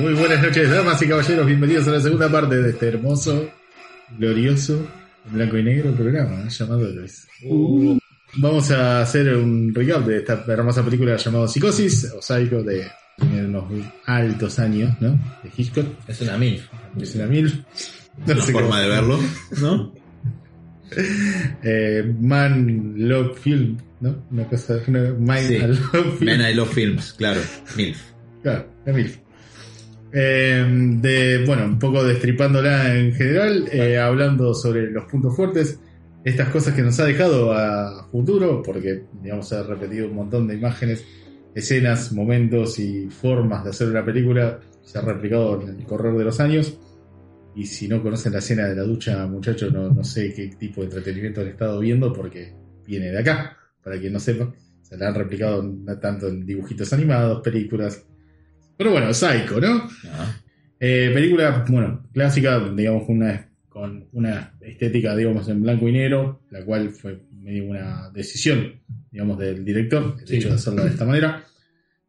Muy buenas noches, damas y caballeros. Bienvenidos a la segunda parte de este hermoso, glorioso, blanco y negro programa llamado Luis. Vamos a hacer un recap de esta hermosa película llamada Psicosis o Psycho de unos altos años, ¿no? De Hitchcock. Es una mil. Es una mil. No Una sé forma cómo- de verlo. ¿no? Eh, Man Love Film, ¿no? Una cosa, una, Man Sí. and Love Film. Men I Love Films, claro. MILF. Claro, la MILF. Eh, de, bueno, un poco destripándola en general, eh, hablando sobre los puntos fuertes, estas cosas que nos ha dejado a futuro, porque, digamos, ha repetido un montón de imágenes, escenas, momentos y formas de hacer una película, se ha replicado en el correr de los años. Y si no conocen la escena de la ducha, muchachos, no, no sé qué tipo de entretenimiento han estado viendo, porque viene de acá, para quien no sepa. Se la han replicado tanto en dibujitos animados, películas. Pero bueno, Psycho, ¿no? Ah, Eh, película, bueno, clásica, digamos, con una, con una estética, digamos, en blanco y negro, la cual fue medio una decisión, digamos, del director, el Sí. hecho de hacerla de esta manera,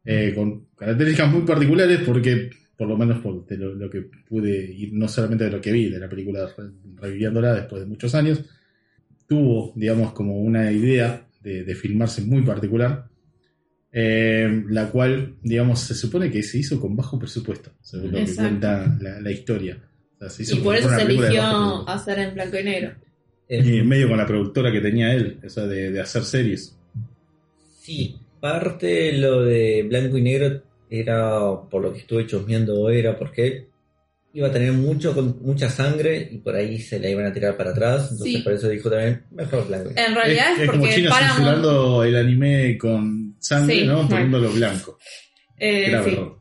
eh, con características muy particulares, porque, por lo menos por de lo, lo que pude ir, no solamente de lo que vi de la película, re- reviviéndola después de muchos años, tuvo, digamos, como una idea de, de filmarse muy particular, eh, la cual, digamos, se supone que se hizo con bajo presupuesto, según lo que cuenta la, la historia. O sea, se hizo Y por como eso se eligió hacer en blanco y negro. Y medio con la productora que tenía él, o sea, de, de hacer series. Sí, parte lo de blanco y negro era, por lo que estuve chusmeando, era porque iba a tener mucho con mucha sangre y por ahí se la iban a tirar para atrás. Entonces Sí. por eso dijo también, mejor blanco y negro. En realidad es, como porque China Paramount. censurando el anime con sangre, Sí, ¿no? bueno. Poniéndolo blanco. eh, Grave sí. error.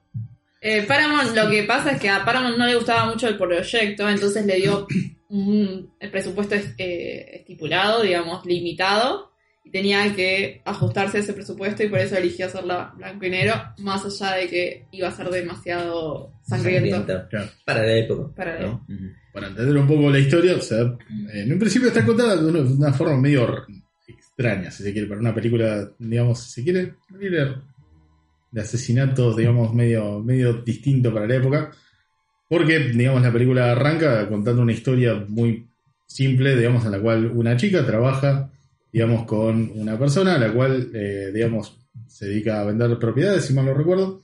Eh, Paramount, lo que pasa es que a Paramount no le gustaba mucho el proyecto, entonces le dio un- el presupuesto es- eh, estipulado, digamos, limitado, y tenía que ajustarse a ese presupuesto y por eso eligió hacerla blanco y negro, más allá de que iba a ser demasiado sangriento. Sangrienta. Claro. Para la época. Para. Para entender un poco la historia, o sea, en un principio está contada de una, forma medio extraña, si se quiere, para una película, digamos, si se quiere, de asesinatos, digamos, medio, medio distinto para la época. Porque, digamos, la película arranca contando una historia muy simple, digamos, en la cual una chica trabaja, digamos, con una persona, la cual, eh, digamos, se dedica a vender propiedades, si mal no recuerdo,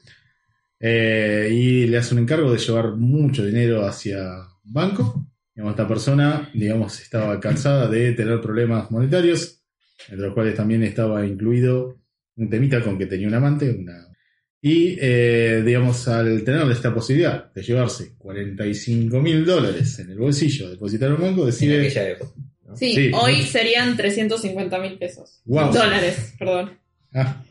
eh, y le hace un encargo de llevar mucho dinero hacia banco. Digamos, esta persona, digamos, estaba cansada de tener problemas monetarios, entre los cuales también estaba incluido un temita con que tenía un amante, una y, eh, digamos, al tener esta posibilidad de llevarse 45 mil dólares en el bolsillo, depositar en un banco, En decide. aquella época. ¿no? Sí, Sí. hoy serían 350 mil pesos. Wow. Dólares, perdón. Ah,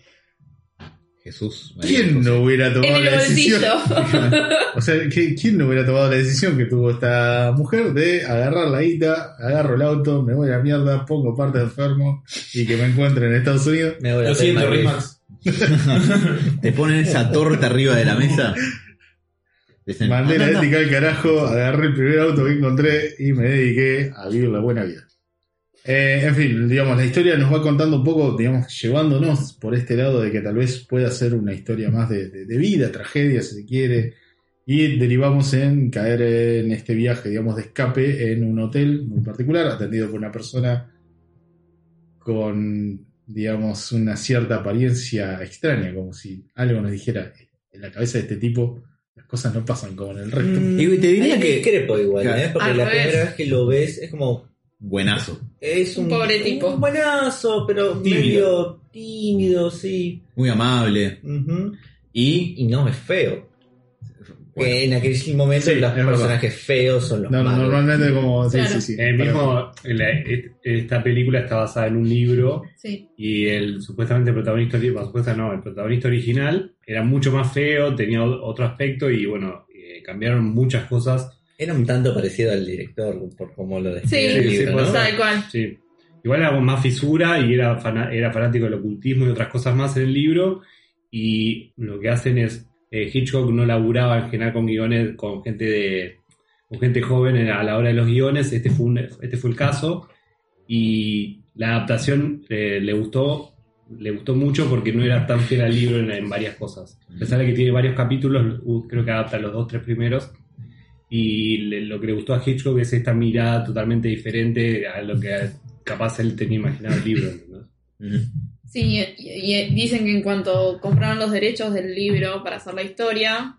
Jesús. María ¿Quién José. no hubiera En tomado el la decisión? o sea, ¿qui- ¿quién no hubiera tomado la decisión que tuvo esta mujer de agarrar la guita, agarro el auto, me voy a la mierda, pongo parte enfermo y que me encuentre en Estados Unidos? Me voy a Lo siento. Te ponen esa torta arriba de la mesa. Dicen, Mandé la "Ah, no, no". ética al carajo, agarré el primer auto que encontré y me dediqué a vivir la buena vida. Eh, en fin, digamos, la historia nos va contando un poco, digamos, llevándonos por este lado de que tal vez pueda ser una historia más de, de- de vida, tragedia, si se quiere, y derivamos en caer en este viaje, digamos, de escape en un hotel muy particular, atendido por una persona con, digamos, una cierta apariencia extraña, como si algo nos dijera, en la cabeza de este tipo las cosas no pasan como en el resto. Mm, Y te diría que- discrepo igual, Claro. ¿eh? Porque Al la revés. primera vez que lo ves es como. Buenazo. Es un, Un pobre tipo. Un buenazo, pero Tímido. medio tímido, sí. Muy amable. Y Y no es feo. Que en aquel momento Sí, los verdad. personajes feos son los No, malos. normalmente como... Sí, Claro. sí, sí. El mismo, la- esta película está basada en un libro Sí. y el supuestamente protagonista, bueno, supuesta no, el protagonista original era mucho más feo, tenía otro aspecto y bueno, eh, cambiaron muchas cosas. Era un tanto parecido al director, por cómo lo Sí, describe el sí, libro, puede ¿no? tal cual. Sí. Igual era más fisura y era, fana- era fanático del ocultismo y otras cosas más en el libro. Y lo que hacen es, eh, Hitchcock no laburaba en general con guiones, con gente de con gente joven en- a la hora de los guiones. Este fue, un- este fue el caso. Y la adaptación eh, le gustó le gustó mucho porque no era tan fiel al libro en, en varias cosas. A pesar de que tiene varios capítulos, creo que adapta los dos, tres primeros. Y le- lo que le gustó a Hitchcock es esta mirada totalmente diferente a lo que capaz él tenía imaginado el libro. Ujú. Sí, y, y dicen que en cuanto compraron los derechos del libro para hacer la historia,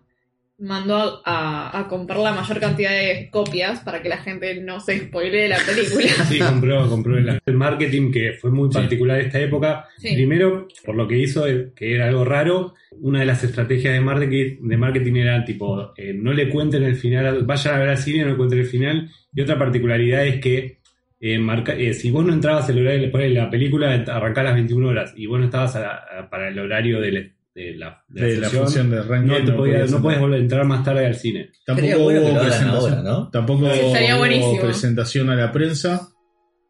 mandó a, a comprar la mayor cantidad de copias para que la gente no se spoilee la película. Sí, compró, compró el, el marketing que fue muy particular de esta época. Sí. Primero, por lo que hizo, eh, que era algo raro, una de las estrategias de marketing, de marketing era tipo, eh, no le cuenten el final, vayan a ver al cine y no le cuenten el final. Y otra particularidad es que eh, marca- eh, si vos no entrabas el horario, ponele, la película arrancaba a las 21 horas y vos no estabas a la- a- para el horario de la, de la, de la De la función, función de Rengen, no, te podías no podías entrar. volver a entrar más tarde al cine. Tampoco bueno hubo presentación. ahora, ¿no? Tampoco hubo presentación a la prensa.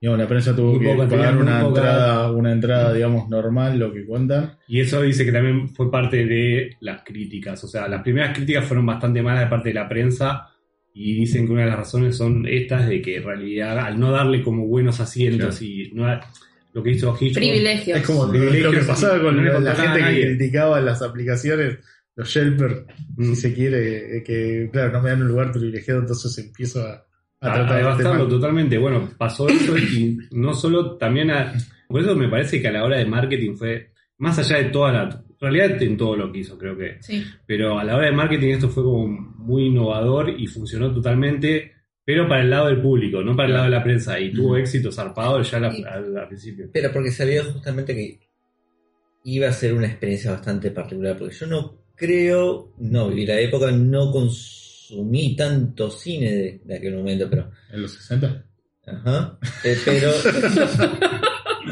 Digamos, la prensa tuvo Muy que pagar una entrada, una entrada, digamos, normal, lo que cuentan. Y eso dice que también fue parte de las críticas. O sea, las primeras críticas fueron bastante malas de parte de la prensa. Y dicen que una de las razones son estas de que en realidad al no darle como buenos asientos y no lo que hizo Hitchcock Privilegios. Es como lo, Privilegios, lo que pasaba con no la, gente que criticaba las aplicaciones, los shelper, Mm. si se quiere, eh, que claro, no me dan un lugar privilegiado, entonces empiezo a, a a, a tratar este devastarlo tema. totalmente. Bueno, pasó eso y no solo también a... Por eso me parece que a la hora de marketing fue, más allá de toda la... En realidad en todo lo que hizo, creo que. Sí. Pero a la hora de marketing esto fue como muy innovador y funcionó totalmente, pero para el lado del público, no para el lado de la prensa. Y tuvo éxito zarpado ya al, Sí. al- al principio. Pero porque sabía justamente que iba a ser una experiencia bastante particular, porque yo no creo, no viví la época, no consumí tanto cine de, de aquel momento, pero... En los 60. Ajá. Eh, pero...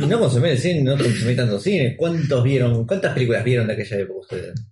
y no consumí el cine, no consumí tanto cine. ¿Cuántos vieron, cuántas películas vieron de aquella época ustedes?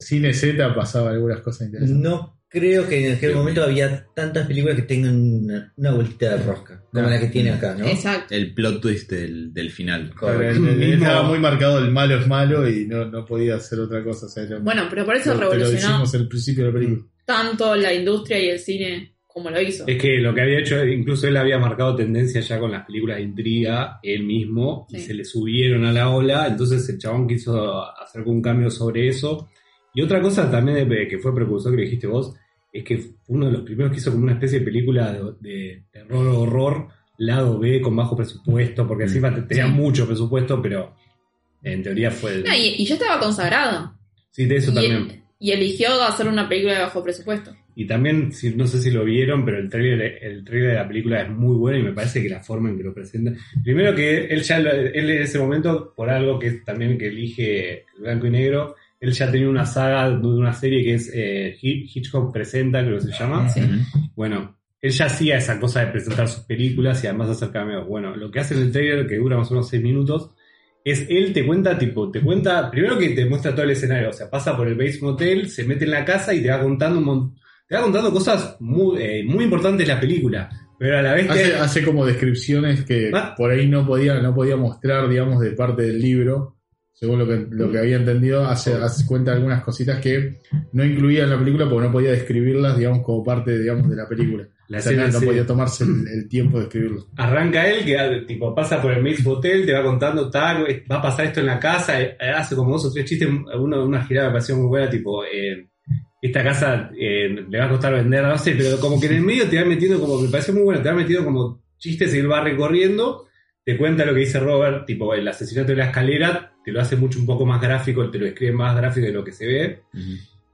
Cine Z pasaba algunas cosas interesantes. No creo que en aquel momento había tantas películas que tengan una, una vueltita de rosca, como la que tiene acá, ¿no? Exacto. El plot twist del, del final. Correcto. el- el- Mismo- Estaba muy marcado el malo es malo y no, no podía hacer otra cosa. o sea, era- Bueno, pero por eso te lo revolucionó dijimos al principio de la película. tanto la industria y el cine como lo hizo. Es que lo que había hecho, incluso él había marcado tendencia ya con las películas de intriga, él mismo, y se le subieron a la ola, entonces el chabón quiso hacer un cambio sobre eso. Y otra cosa también de- que fue precursor que dijiste vos, es que fue uno de los primeros que hizo como una especie de película de, de terror horror, lado B, con bajo presupuesto, porque encima te- tenía Sí. mucho presupuesto, pero en teoría fue... No, y, y ya estaba consagrado. Sí, de eso y, también. y eligió hacer una película de bajo presupuesto. Y también, si, no sé si lo vieron, pero el trailer, el trailer de la película es muy bueno y me parece que la forma en que lo presenta. Primero que él ya, lo- él en ese momento, por algo que es también que elige el blanco y negro, él ya tenía una saga de una serie que es eh, Hi- Hitchcock Presenta, creo que se llama. Sí. Bueno, él ya hacía esa cosa de presentar sus películas y además hacer cameos. Bueno, lo que hace en el trailer, que dura más o menos 6 minutos, es él te cuenta, tipo, te cuenta, primero que te muestra todo el escenario, o sea, pasa por el Bates Motel, se mete en la casa y te va contando un te va contando cosas muy, eh, muy importantes de la película, pero a la vez que... Hace, hace como descripciones que Ah. por ahí no podía, no podía mostrar, digamos, de parte del libro. Según lo que, lo que había entendido, hace, hace cuenta algunas cositas que no incluía en la película porque no podía describirlas, digamos, como parte, digamos, de la película. La O sea, escena no, podía tomarse el, el tiempo de escribirlo. Arranca él, que ah, tipo pasa por el Bates Motel, te va contando tal, eh, va a pasar esto en la casa, eh, hace como dos o tres chistes, uno una girada me pareció muy buena, tipo, eh, esta casa eh, le va a costar vender, no sé, pero como que en el medio te va metiendo como, me pareció muy bueno, te va metiendo como chistes y él va recorriendo, te cuenta lo que dice Robert, tipo el asesinato de la escalera, te lo hace mucho un poco más gráfico, te lo escribe más gráfico de lo que se ve,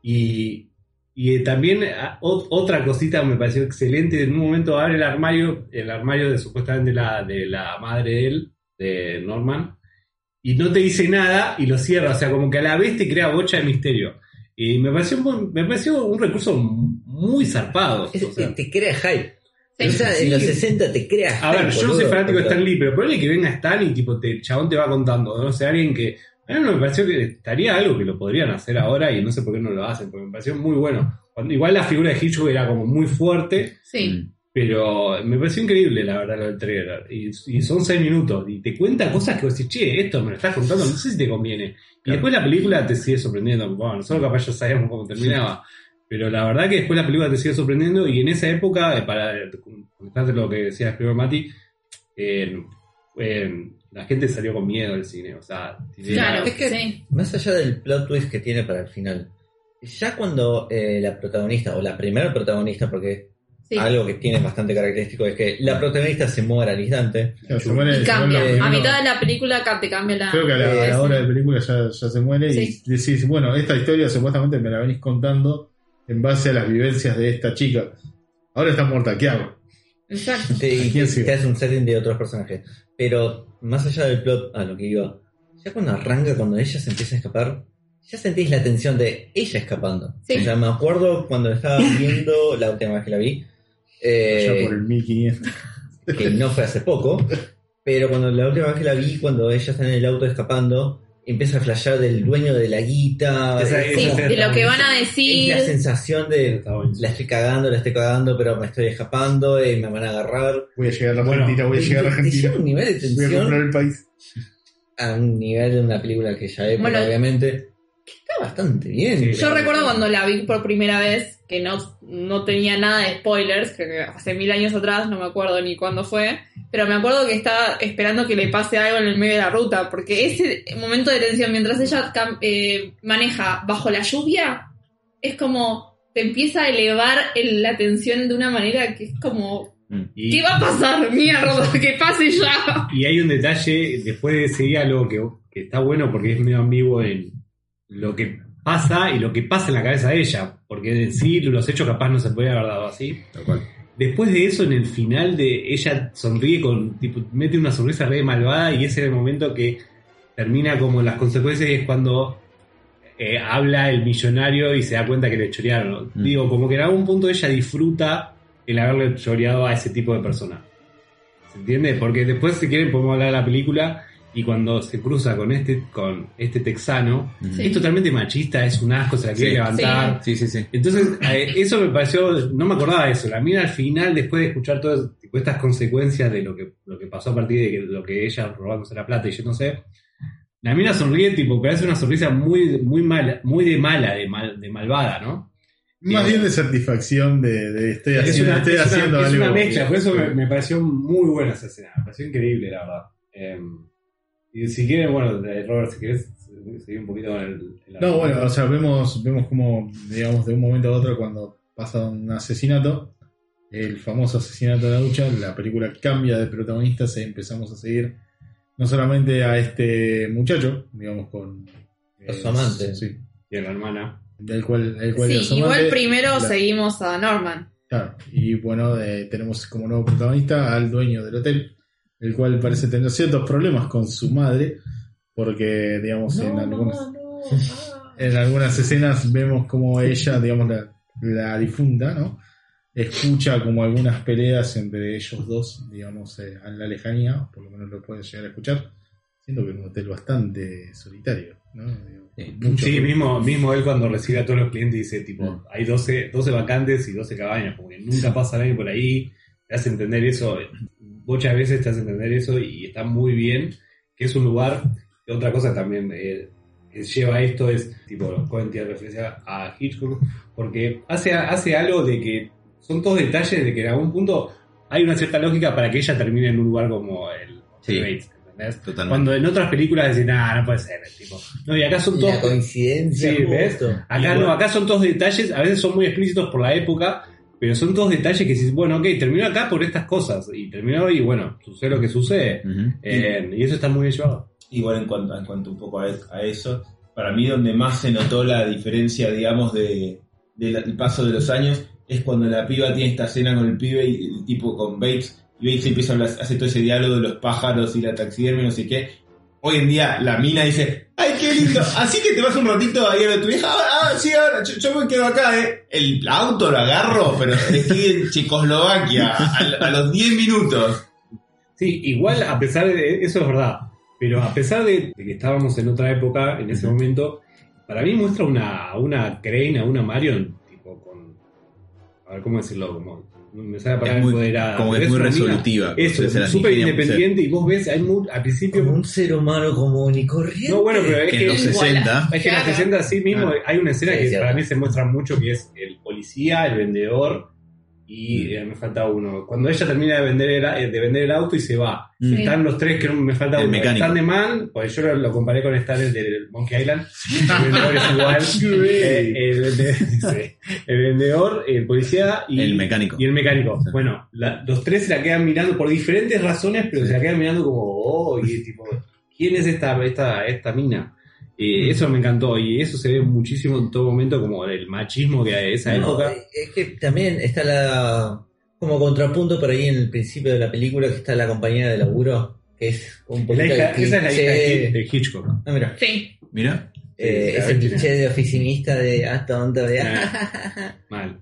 y, y eh, también ah, o- otra cosita me pareció excelente. En un momento abre el armario, el armario de supuestamente la, de la madre de él, de Norman, y no te dice nada y lo cierra. O sea, como que a la vez te crea bocha de misterio. Y me pareció, me pareció un recurso muy zarpado. Es- o sea. te crea hype. Sí. O sea, Sí. en los 60 te crea hype. A ver, yo no soy fanático de Stan Lee, pero ponele que venga Stan y tipo, te, el chabón te va contando, ¿no? O sea, alguien que. A mí no me pareció que estaría algo que lo podrían hacer ahora y no sé por qué no lo hacen, porque me pareció muy bueno. Cuando- igual la figura de Hitchcock era como muy fuerte, Sí. pero me pareció increíble la verdad lo del trailer. Y, y son seis minutos y te cuenta cosas que vos decís, che, esto me lo estás contando, no sé si te conviene. Y después la película te sigue sorprendiendo. Bueno, nosotros capaz ya sabíamos cómo terminaba. Pero la verdad que después la película te sigue sorprendiendo y en esa época, eh, para contarte lo que decía primero Mati, eh, eh, la gente salió con miedo al cine. O sea, Claro, Es que- sí. Más allá del plot twist que tiene para el final, ya cuando eh, la protagonista, o la primera protagonista, porque sí. algo que tiene bastante característico es que la protagonista se muere al instante. Claro, se muere- Y se cambia. muere A mitad de la película te cambia la. Creo que a la, a Eh, la hora sí. de película ya, ya se muere Sí. y decís, bueno, esta historia supuestamente me la venís contando en base a las vivencias de esta chica. Ahora está muerta, ¿qué hago? Exacto. Y quién te, sigue? te hace un setting de otros personajes. Pero más allá del plot, a lo que iba, ya cuando arranca, cuando ella se empieza a escapar, ya sentís la tensión de ella escapando. Sí. O sea, me acuerdo cuando estaba viendo la última vez que la vi, eh, ya por el 1500. que no fue hace poco, pero cuando la última vez que la vi, cuando ella está en el auto escapando, empieza a flashear del dueño de la guita. Sí, de lo que van a es decir. la sensación de la estoy cagando, la estoy cagando, pero me estoy escapando y me van a agarrar. Voy a llegar a Bueno, Argentina, voy a llegar a Argentina. un nivel de Voy a tensión comprar el país. a un nivel de una película que ya es, Bueno, obviamente, está bastante bien. Sí, Yo recuerdo cuando la vi por primera vez, que no, no tenía nada de spoilers, creo que hace mil años atrás, no me acuerdo ni cuándo fue, pero me acuerdo que estaba esperando que le pase algo en el medio de la ruta, porque ese momento de tensión, mientras ella eh, maneja bajo la lluvia, es como te empieza a elevar el- la tensión de una manera que es como, Y- ¿qué va a pasar? Mierda, que pase ya. Y hay un detalle después de ese diálogo que, que está bueno porque es medio ambiguo en lo que pasa y lo que pasa en la cabeza de ella. Porque en sí los hechos capaz no se pueden haber dado así. Tal cual. Después de eso, en el final de ella sonríe con, tipo, mete una sonrisa re malvada y ese es el momento que termina como las consecuencias y es cuando eh, habla el millonario y se da cuenta que le chorearon. Mm. Digo, como que en algún punto ella disfruta el haberle choreado a ese tipo de persona. ¿Se entiende? Porque después, si quieren, podemos hablar de la película y cuando se cruza con este, con este texano, Sí. es totalmente machista, es un asco, se la quiere Sí. levantar. Sí, sí, sí. Entonces, eh, eso me pareció, no me acordaba de eso. La mira al final, después de escuchar todas estas consecuencias de lo que, lo que pasó a partir de que- lo que ella robándose la plata y yo no sé, la mina sonríe, tipo, pero hace una sonrisa muy, muy mala, muy de mala, de, mal, de malvada, ¿no? Más Sí. bien de satisfacción de, de estoy Es haciendo, una, estoy es una- haciendo es algo. una mezcla, por eso me, me pareció muy buena esa escena, me pareció increíble, la verdad. Eh, y si quieren, bueno, eh, Robert, si quieres seguir un poquito con el... el No, bueno, o sea, vemos, vemos como, digamos, de un momento a otro cuando pasa un asesinato, el famoso asesinato de la ducha, la película cambia de protagonistas y empezamos a seguir no solamente a este muchacho, digamos, con... A su amante. Sí, y a la hermana. del cual, el cual Sí, igual primero La- seguimos a Norman. Claro, y bueno, eh, tenemos como nuevo protagonista al dueño del hotel, el cual parece tener ciertos problemas con su madre, porque, digamos, en, algunas, en algunas escenas vemos como ella, digamos, la, la difunta, ¿no? Escucha como algunas peleas entre ellos dos, digamos, eh, en la lejanía, por lo menos lo puede llegar a escuchar, siendo que es un hotel bastante solitario, ¿no? Sí. mucho Sí, ruido. mismo, mismo él cuando recibe a todos los clientes dice, tipo, Mm. hay 12, 12 vacantes y 12 cabañas, como que nunca pasa nadie por ahí, te hace entender eso, muchas veces te hace entender eso y está muy bien, que es un lugar, y otra cosa también eh, que lleva a esto es, tipo, Cohen tiene referencia a Hitchcock, porque hace, hace algo de que son todos detalles de que en algún punto hay una cierta lógica para que ella termine en un lugar como el Sí. Bates, ¿entendés? Totalmente. Cuando en otras películas decís, nah, no puede ser, tipo. No, y acá son todos. la coincidencia. Sí, ¿ves? Acá no, acá son todos detalles, a veces son muy explícitos por la época, pero son todos detalles que dices, bueno, ok, terminó acá por estas cosas, y terminó y bueno, sucede lo que sucede. Eh, y eso está muy bien llevado. Igual en cuanto, en cuanto un poco a, a eso, para mí donde más se notó la diferencia, digamos, de, del paso de los años, es cuando la piba tiene esta escena con el pibe y el tipo con Bates, y Bates empieza a hablar, hace todo ese diálogo de los pájaros y la taxidermia, no sé qué, Hoy en día la mina dice, ay, qué lindo, así que te vas un ratito ahí a ver tu vieja, ah, ah, sí, ahora, yo, yo me quedo acá, eh. El auto lo agarro, pero estoy en Checoslovaquia a, a los 10 minutos. Sí, igual a pesar de eso es verdad, pero a pesar de, de que estábamos en otra época, en ese momento, para mí muestra una, una Crane, a una Marion, tipo con, a ver cómo decirlo, como, me sale la palabra Es muy- empoderada. como que es muy resolutiva, Eso, las súper independiente y vos ves, hay mu- al principio... Como un ser humano común y corriente. No, bueno, pero es Que que, en los igual- 60. es que en los Claro. 60 sí mismo Ah. hay una escena Sí, que cierto. para mí se muestra mucho que es el policía, el vendedor y eh, me falta uno. Cuando ella termina de vender el, eh, de vender el auto y se va, Mm. están los tres que me falta El uno. mecánico. Están de man, pues yo lo, lo comparé con estar el del Monkey Island. El vendedor es igual. Eh, el, vendedor, el policía y El mecánico. Y el mecánico. Sí. Bueno, la- los tres se la quedan mirando por diferentes razones, pero se la quedan mirando como, oh, y tipo, ¿quién es esta, esta, esta mina? Eh, eso me encantó y eso se ve muchísimo en todo momento como el machismo que hay de esa No, época. es que también está la. Como contrapunto por ahí en el principio de la película que está la compañera de laburo, que es un La poquito hija- el esa es la hija de, Hitchcock. Ah, mira. Sí. Mira. Eh, Sí, es el cliché de oficinista de ah, tonto, de Ah. Mal.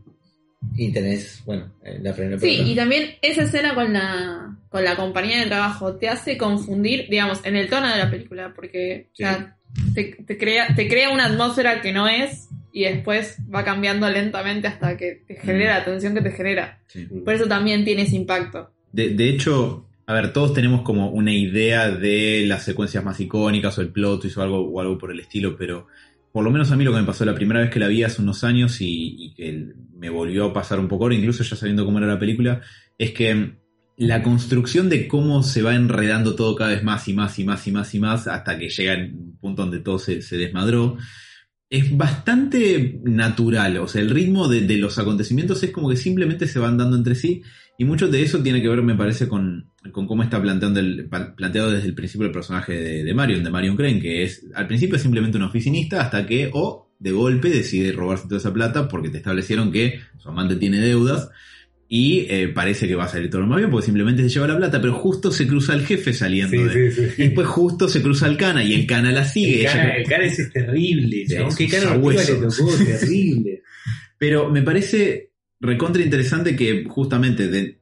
y tenés, bueno, eh, la primera Sí, y también esa escena con la, con la compañía de trabajo te hace confundir, digamos, en el tono de la película, porque Sí. o sea, te, te crea, te crea una atmósfera que no es y después va cambiando lentamente hasta que te genera la tensión que te genera. Sí. Por eso también tiene ese impacto. De, de hecho, a ver, todos tenemos como una idea de las secuencias más icónicas o el plot twist o algo, o algo por el estilo, pero por lo menos a mí lo que me pasó la primera vez que la vi hace unos años y, y que me volvió a pasar un poco ahora, incluso ya sabiendo cómo era la película, es que la construcción de cómo se va enredando todo cada vez más y más y más y más y más hasta que llega un punto donde todo se, desmadró, es bastante natural. O sea, el ritmo de, los acontecimientos es como que simplemente se van dando entre sí y mucho de eso tiene que ver, me parece, con, con cómo está planteado desde el principio el personaje de, de Marion, de Marion Crane, que es al principio simplemente un oficinista hasta que, o de golpe, decide robarse toda esa plata porque te establecieron que su amante tiene deudas y eh, parece que va a salir todo lo más bien porque simplemente se lleva la plata, pero justo se cruza el jefe saliendo Sí, de... sí, sí. Y después justo se cruza el cana y el cana la sigue. El ella- cara, el ese es terrible, es Qué narrativa le tocó, terrible. Pero me parece recontra interesante que justamente, de,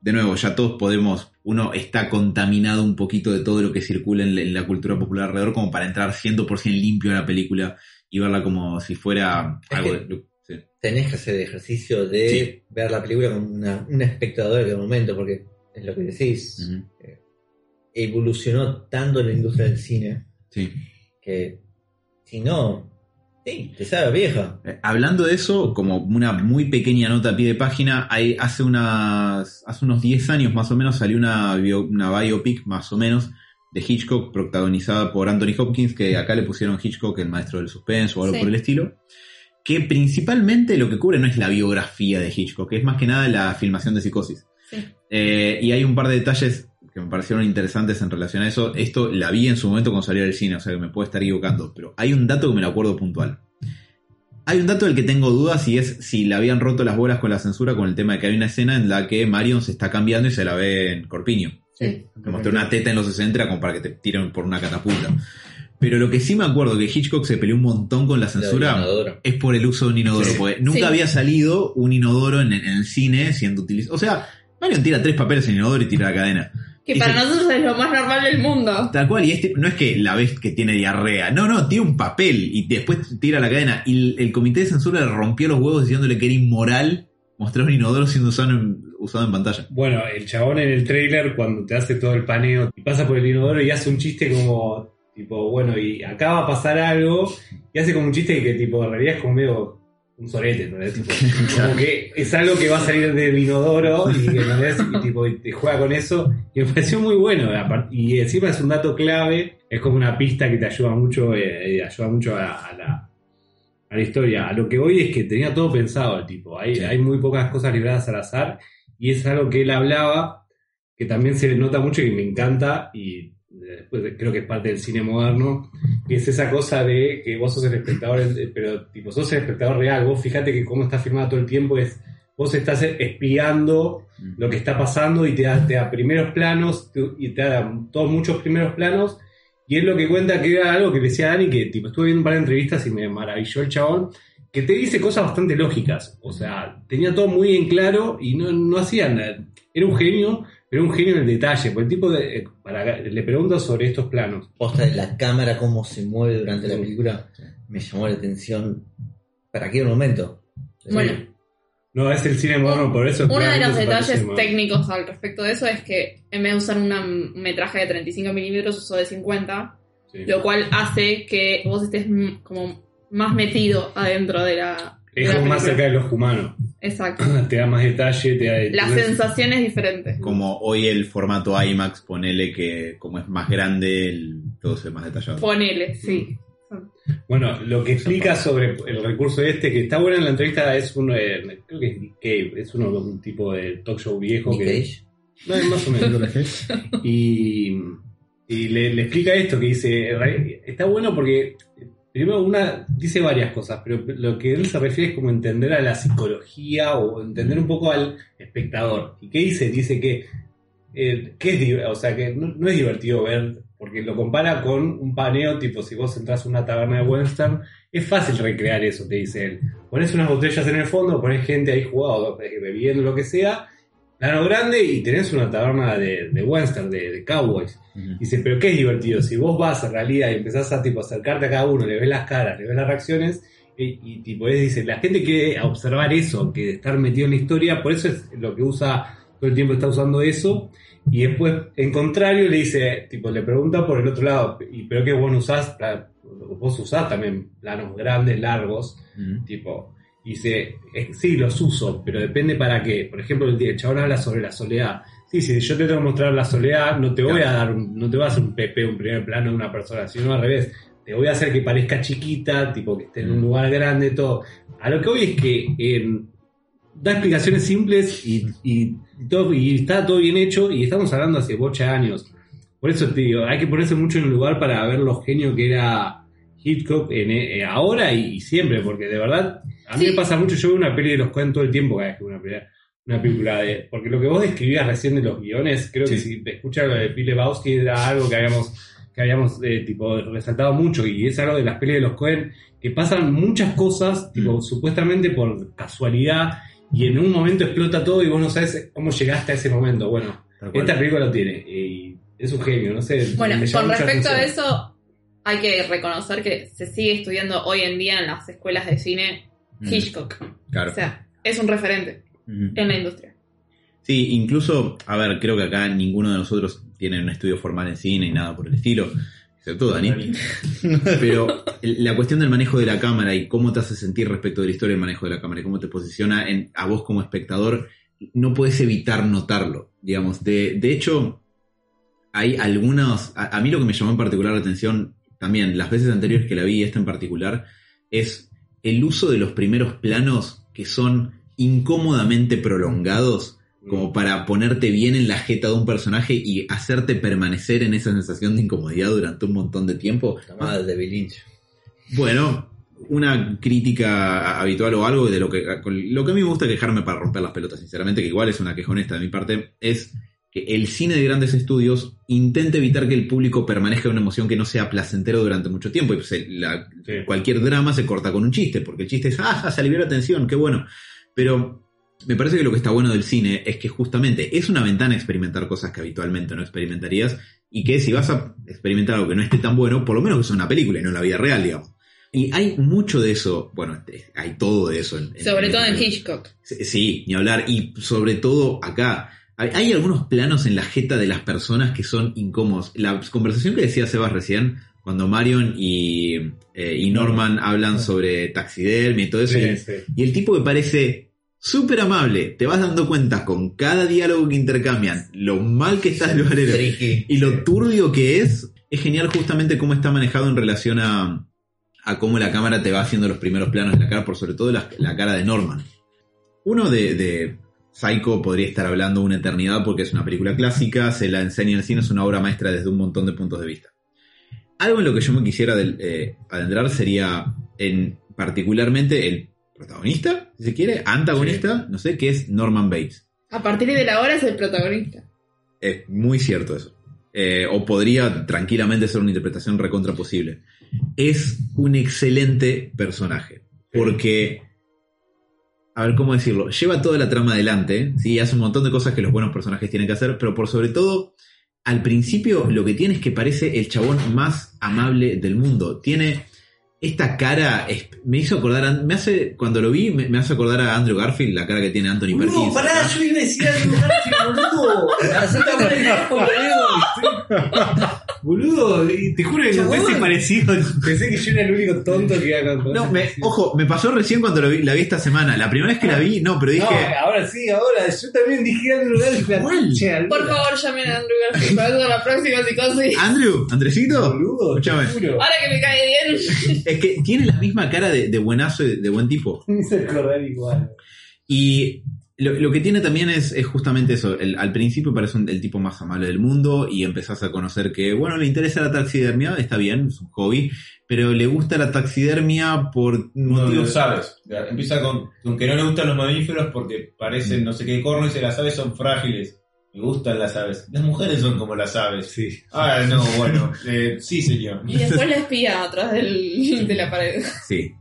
de nuevo, ya todos podemos, uno está contaminado un poquito de todo lo que circula en la, en la cultura popular alrededor como para entrar 100% limpio a la película y verla como si fuera Es algo que- de... sí. tenés que hacer el ejercicio de Sí. ver la película como una- un espectador de momento, porque es lo que decís. Ujú. Evolucionó tanto la industria del cine Sí. que si no, sí, te sabe vieja. Eh, Hablando de eso, como una muy pequeña nota a pie de página, hay, hace, unas, hace unos 10 años más o menos salió una, bio- una biopic más o menos de Hitchcock protagonizada por Anthony Hopkins, que acá le pusieron Hitchcock, el maestro del suspenso o algo Sí. por el estilo, que principalmente lo que cubre no es la biografía de Hitchcock, es más que nada la filmación de psicosis. Sí. Eh, y hay un par de detalles que me parecieron interesantes en relación a eso. Esto la vi en su momento cuando salió del cine, o sea que me puedo estar equivocando, pero hay un dato que me lo acuerdo puntual. Hay un dato del que tengo dudas y es si le habían roto las bolas con la censura con el tema de que hay una escena en la que Marion se está cambiando y se la ve en corpiño. Sí. Me mostré una teta en los 60 era como para que te tiren por una catapulta. Pero lo que sí me acuerdo que Hitchcock se peleó un montón con la censura inodoro. es por el uso de un inodoro. Sí. Porque nunca Sí. había salido un inodoro en, en el cine siendo utilizado. O sea, Marion tira tres papeles en inodoro y tira la cadena. Que Y para se- nosotros es lo más normal del mundo. Tal cual, y este no es que la ves que tiene diarrea, no, no, tira un papel y después tira la cadena. Y el, el comité de censura le rompió los huevos diciéndole que era inmoral mostrar un inodoro siendo usado en, usado en pantalla. Bueno, el chabón en el trailer, cuando te hace todo el paneo y pasa por el inodoro y hace un chiste como, tipo, bueno, y acá va a pasar algo, y hace como un chiste que, tipo, en realidad es como medio un sorete, ¿no? Es tipo, como que es algo que va a salir del inodoro y, y tipo, y te juega con eso, y me pareció muy bueno, apart- y encima es un dato clave, es como una pista que te ayuda mucho, eh, eh, ayuda mucho a, a la a la historia. A lo que voy es que tenía todo pensado el tipo. Hay, Sí. hay muy pocas cosas libradas al azar y es algo que él hablaba que también se le nota mucho y me encanta y después creo que es parte del cine moderno, que es esa cosa de que vos sos el espectador, eh, pero tipo sos el espectador real, vos fíjate que cómo está filmado todo el tiempo es vos estás espiando lo que está pasando y te da, te da primeros planos y te da todos muchos primeros planos Y él lo que cuenta que era algo que decía Dani, que tipo, estuve viendo un par de entrevistas y me maravilló el chabón, que te dice cosas bastante lógicas. O sea, tenía todo muy en claro y no, no hacía nada. Era un genio, pero un genio en el detalle. Porque el tipo de, eh, para, le pregunta sobre estos planos. Posta de la cámara, cómo se mueve durante la película, me llamó la atención para aquel momento. Bueno, No, es el cine moderno, por eso. uno de los detalles técnicos al respecto de eso es que en vez de usar una- un metraje de 35 milímetros, usó de 50, Sí. lo cual hace que vos estés como más metido adentro de la. Es como más cerca de los humanos. Exacto. te da más detalle, te da. La sensación es diferente. Como hoy el formato IMAX, ponele que como es más grande, el- todo se ve más detallado. Ponele, sí. Bueno, lo que explica sobre el recurso este, que está bueno en la entrevista, es uno de, creo que es Nick Cave, es uno de un tipo de talk show viejo Nick que... Cage. No, es más o menos. y y le, le explica esto, que dice, está bueno porque, primero, una dice varias cosas, pero lo que él se refiere es como entender a la psicología o entender un poco al espectador. ¿Y qué dice? Dice que, eh, que es, o sea, que no, es divertido ver, porque lo compara con un paneo, tipo, si vos entras a una taberna de western, es fácil recrear eso, te dice él. Pones unas botellas en el fondo, pones gente ahí jugando, bebiendo, lo que sea, plano grande y tenés una taberna de, de western, de, de cowboys. Ujú. Dice, pero qué divertido, si vos vas en realidad y empezás a tipo acercarte a cada uno, le ves las caras, le ves las reacciones, y, y, tipo es, dice, la gente quiere observar eso, que estar metido en la historia, por eso es lo que usa, todo el tiempo está usando eso, y después, en contrario, le dice, tipo, le pregunta por el otro lado, y pero que vos no usás, vos usás también planos grandes, largos, Ujú. Tipo, dice, eh, sí, los uso, pero depende para qué. Por ejemplo, el, el chabón habla sobre la soledad. Sí, si yo te tengo que mostrar la soledad, no te voy a dar, un- no te voy a hacer un PP, un primer plano de una persona, sino al revés. Te voy a hacer que parezca chiquita, tipo que esté en un Mm. lugar grande, todo. A lo que voy es que eh, da explicaciones simples y, y, todo, y está todo bien hecho y estamos hablando hace bocha años. Por eso te digo, hay que ponerse mucho en el lugar para ver lo genio que era Hitchcock en, eh, ahora y, y siempre, porque de verdad, a mí Sí. me pasa mucho, yo veo una peli de los Coen todo el tiempo cada vez que una película, una película de... Porque lo que vos describías recién de los guiones, creo que si te escuchas lo de Phil Lebowski era algo que habíamos que habíamos eh, tipo resaltado mucho y es algo de las pelis de los Coen que pasan muchas cosas tipo Mm. supuestamente por casualidad y en un momento explota todo y vos no sabes cómo llegaste a ese momento bueno esta película lo tiene y es un genio no sé Bueno, con respecto a eso, hay que reconocer que se sigue estudiando hoy en día en las escuelas de cine Ujú. Hitchcock. Claro. O sea, es un referente En la industria. Sí, incluso, a ver, creo que acá ninguno de nosotros tiene un estudio formal en cine y nada por el estilo, excepto Dani. Pero la cuestión del manejo de la cámara y cómo te hace sentir respecto de la historia del manejo de la cámara y cómo te posiciona en, a vos como espectador, no puedes evitar notarlo. Digamos, de, de hecho, hay algunos. A, a mí lo que me llamó en particular la atención, también las veces anteriores que la vi, esta en particular, es el uso de los primeros planos que son incómodamente prolongados como para ponerte bien en la jeta de un personaje y hacerte permanecer en esa sensación de incomodidad durante un montón de tiempo. Llamada de David Lynch. Bueno, una crítica habitual o algo de lo que lo que a mí me gusta quejarme para romper las pelotas, sinceramente, que igual es una queja honesta de mi parte, es que el cine de grandes estudios intenta evitar que el público permanezca en una emoción que no sea placentero durante mucho tiempo. Y pues, la- Sí. cualquier drama se corta con un chiste, porque el chiste es, ah, se alivió la tensión, qué bueno. Pero me parece que lo que está bueno del cine es que justamente es una ventana a experimentar cosas que habitualmente no experimentarías y que si vas a experimentar algo que no esté tan bueno, por lo menos que sea una película y no la vida real, digamos. Y hay mucho de eso, bueno, este, hay todo de eso. en- Sobre todo en en- Hitchcock. Sí, Sí, ni hablar. Y sobre todo acá. Hay, hay algunos planos en la jeta de las personas que son incómodos. La conversación que decía Sebas recién, cuando Marion y, eh, y Norman hablan sobre taxidermia y todo eso, Sí, y, sí. y el tipo que parece súper amable, te vas dando cuenta con cada diálogo que intercambian lo mal que está el valero y lo turbio que es. Es genial justamente cómo está manejado en relación a, a cómo la cámara te va haciendo los primeros planos de la cara, por sobre todo la, la cara de Norman. Uno de, de Psycho podría estar hablando una eternidad porque es una película clásica, se la enseña en el cine, es una obra maestra desde un montón de puntos de vista. Algo en lo que yo me quisiera del- eh, adentrar sería en particularmente el protagonista, si se quiere, antagonista, no sé, que es Norman Bates. A partir de la hora es el protagonista. Es muy cierto eso. eh, o podría tranquilamente ser una interpretación recontra posible. Es un excelente personaje, porque, a ver cómo decirlo, lleva toda la trama adelante, ¿sí? hace un montón de cosas que los buenos personajes tienen que hacer, pero por sobre todo, al principio lo que tiene es que parece el chabón más amable del mundo. Tiene esta cara, es- me hizo acordar, a- me hace, cuando lo vi, me, me hace acordar a Andrew Garfield, la cara que tiene Anthony No, Perkins. pará, acá. yo iba a decir algo, Garfield, boludo. Boludo, te juro que Chabón. pensé parecido. Pensé que yo era el único tonto que iba a No, me, ojo, me pasó recién cuando lo vi- la vi esta semana. La primera vez que la vi, no, pero dije. No, ahora sí, ahora. Yo también dije Andrew Garfield. Por favor, llamen a Andrew Garfield para la próxima psicosis. Andrew, Andresito, Boludo, juro. Ahora que me cae bien. Es que tiene la misma cara de, de buenazo y de, de buen tipo. Me hizo acordar igual. Y lo, lo que tiene también es, es justamente eso. El- al principio parece un- el tipo más amable del mundo y empezás a conocer que, bueno, le interesa la taxidermia, está bien, es un hobby, pero le gusta la taxidermia por No lo motivos. sabes. Empieza con, con que no le gustan los mamíferos porque parecen no sé qué corno y dice las aves son frágiles. Me gustan las aves. Las mujeres son como las aves. Sí. Ah, no, bueno. eh, sí, señor. Y después la espía atrás del, de la pared. Sí.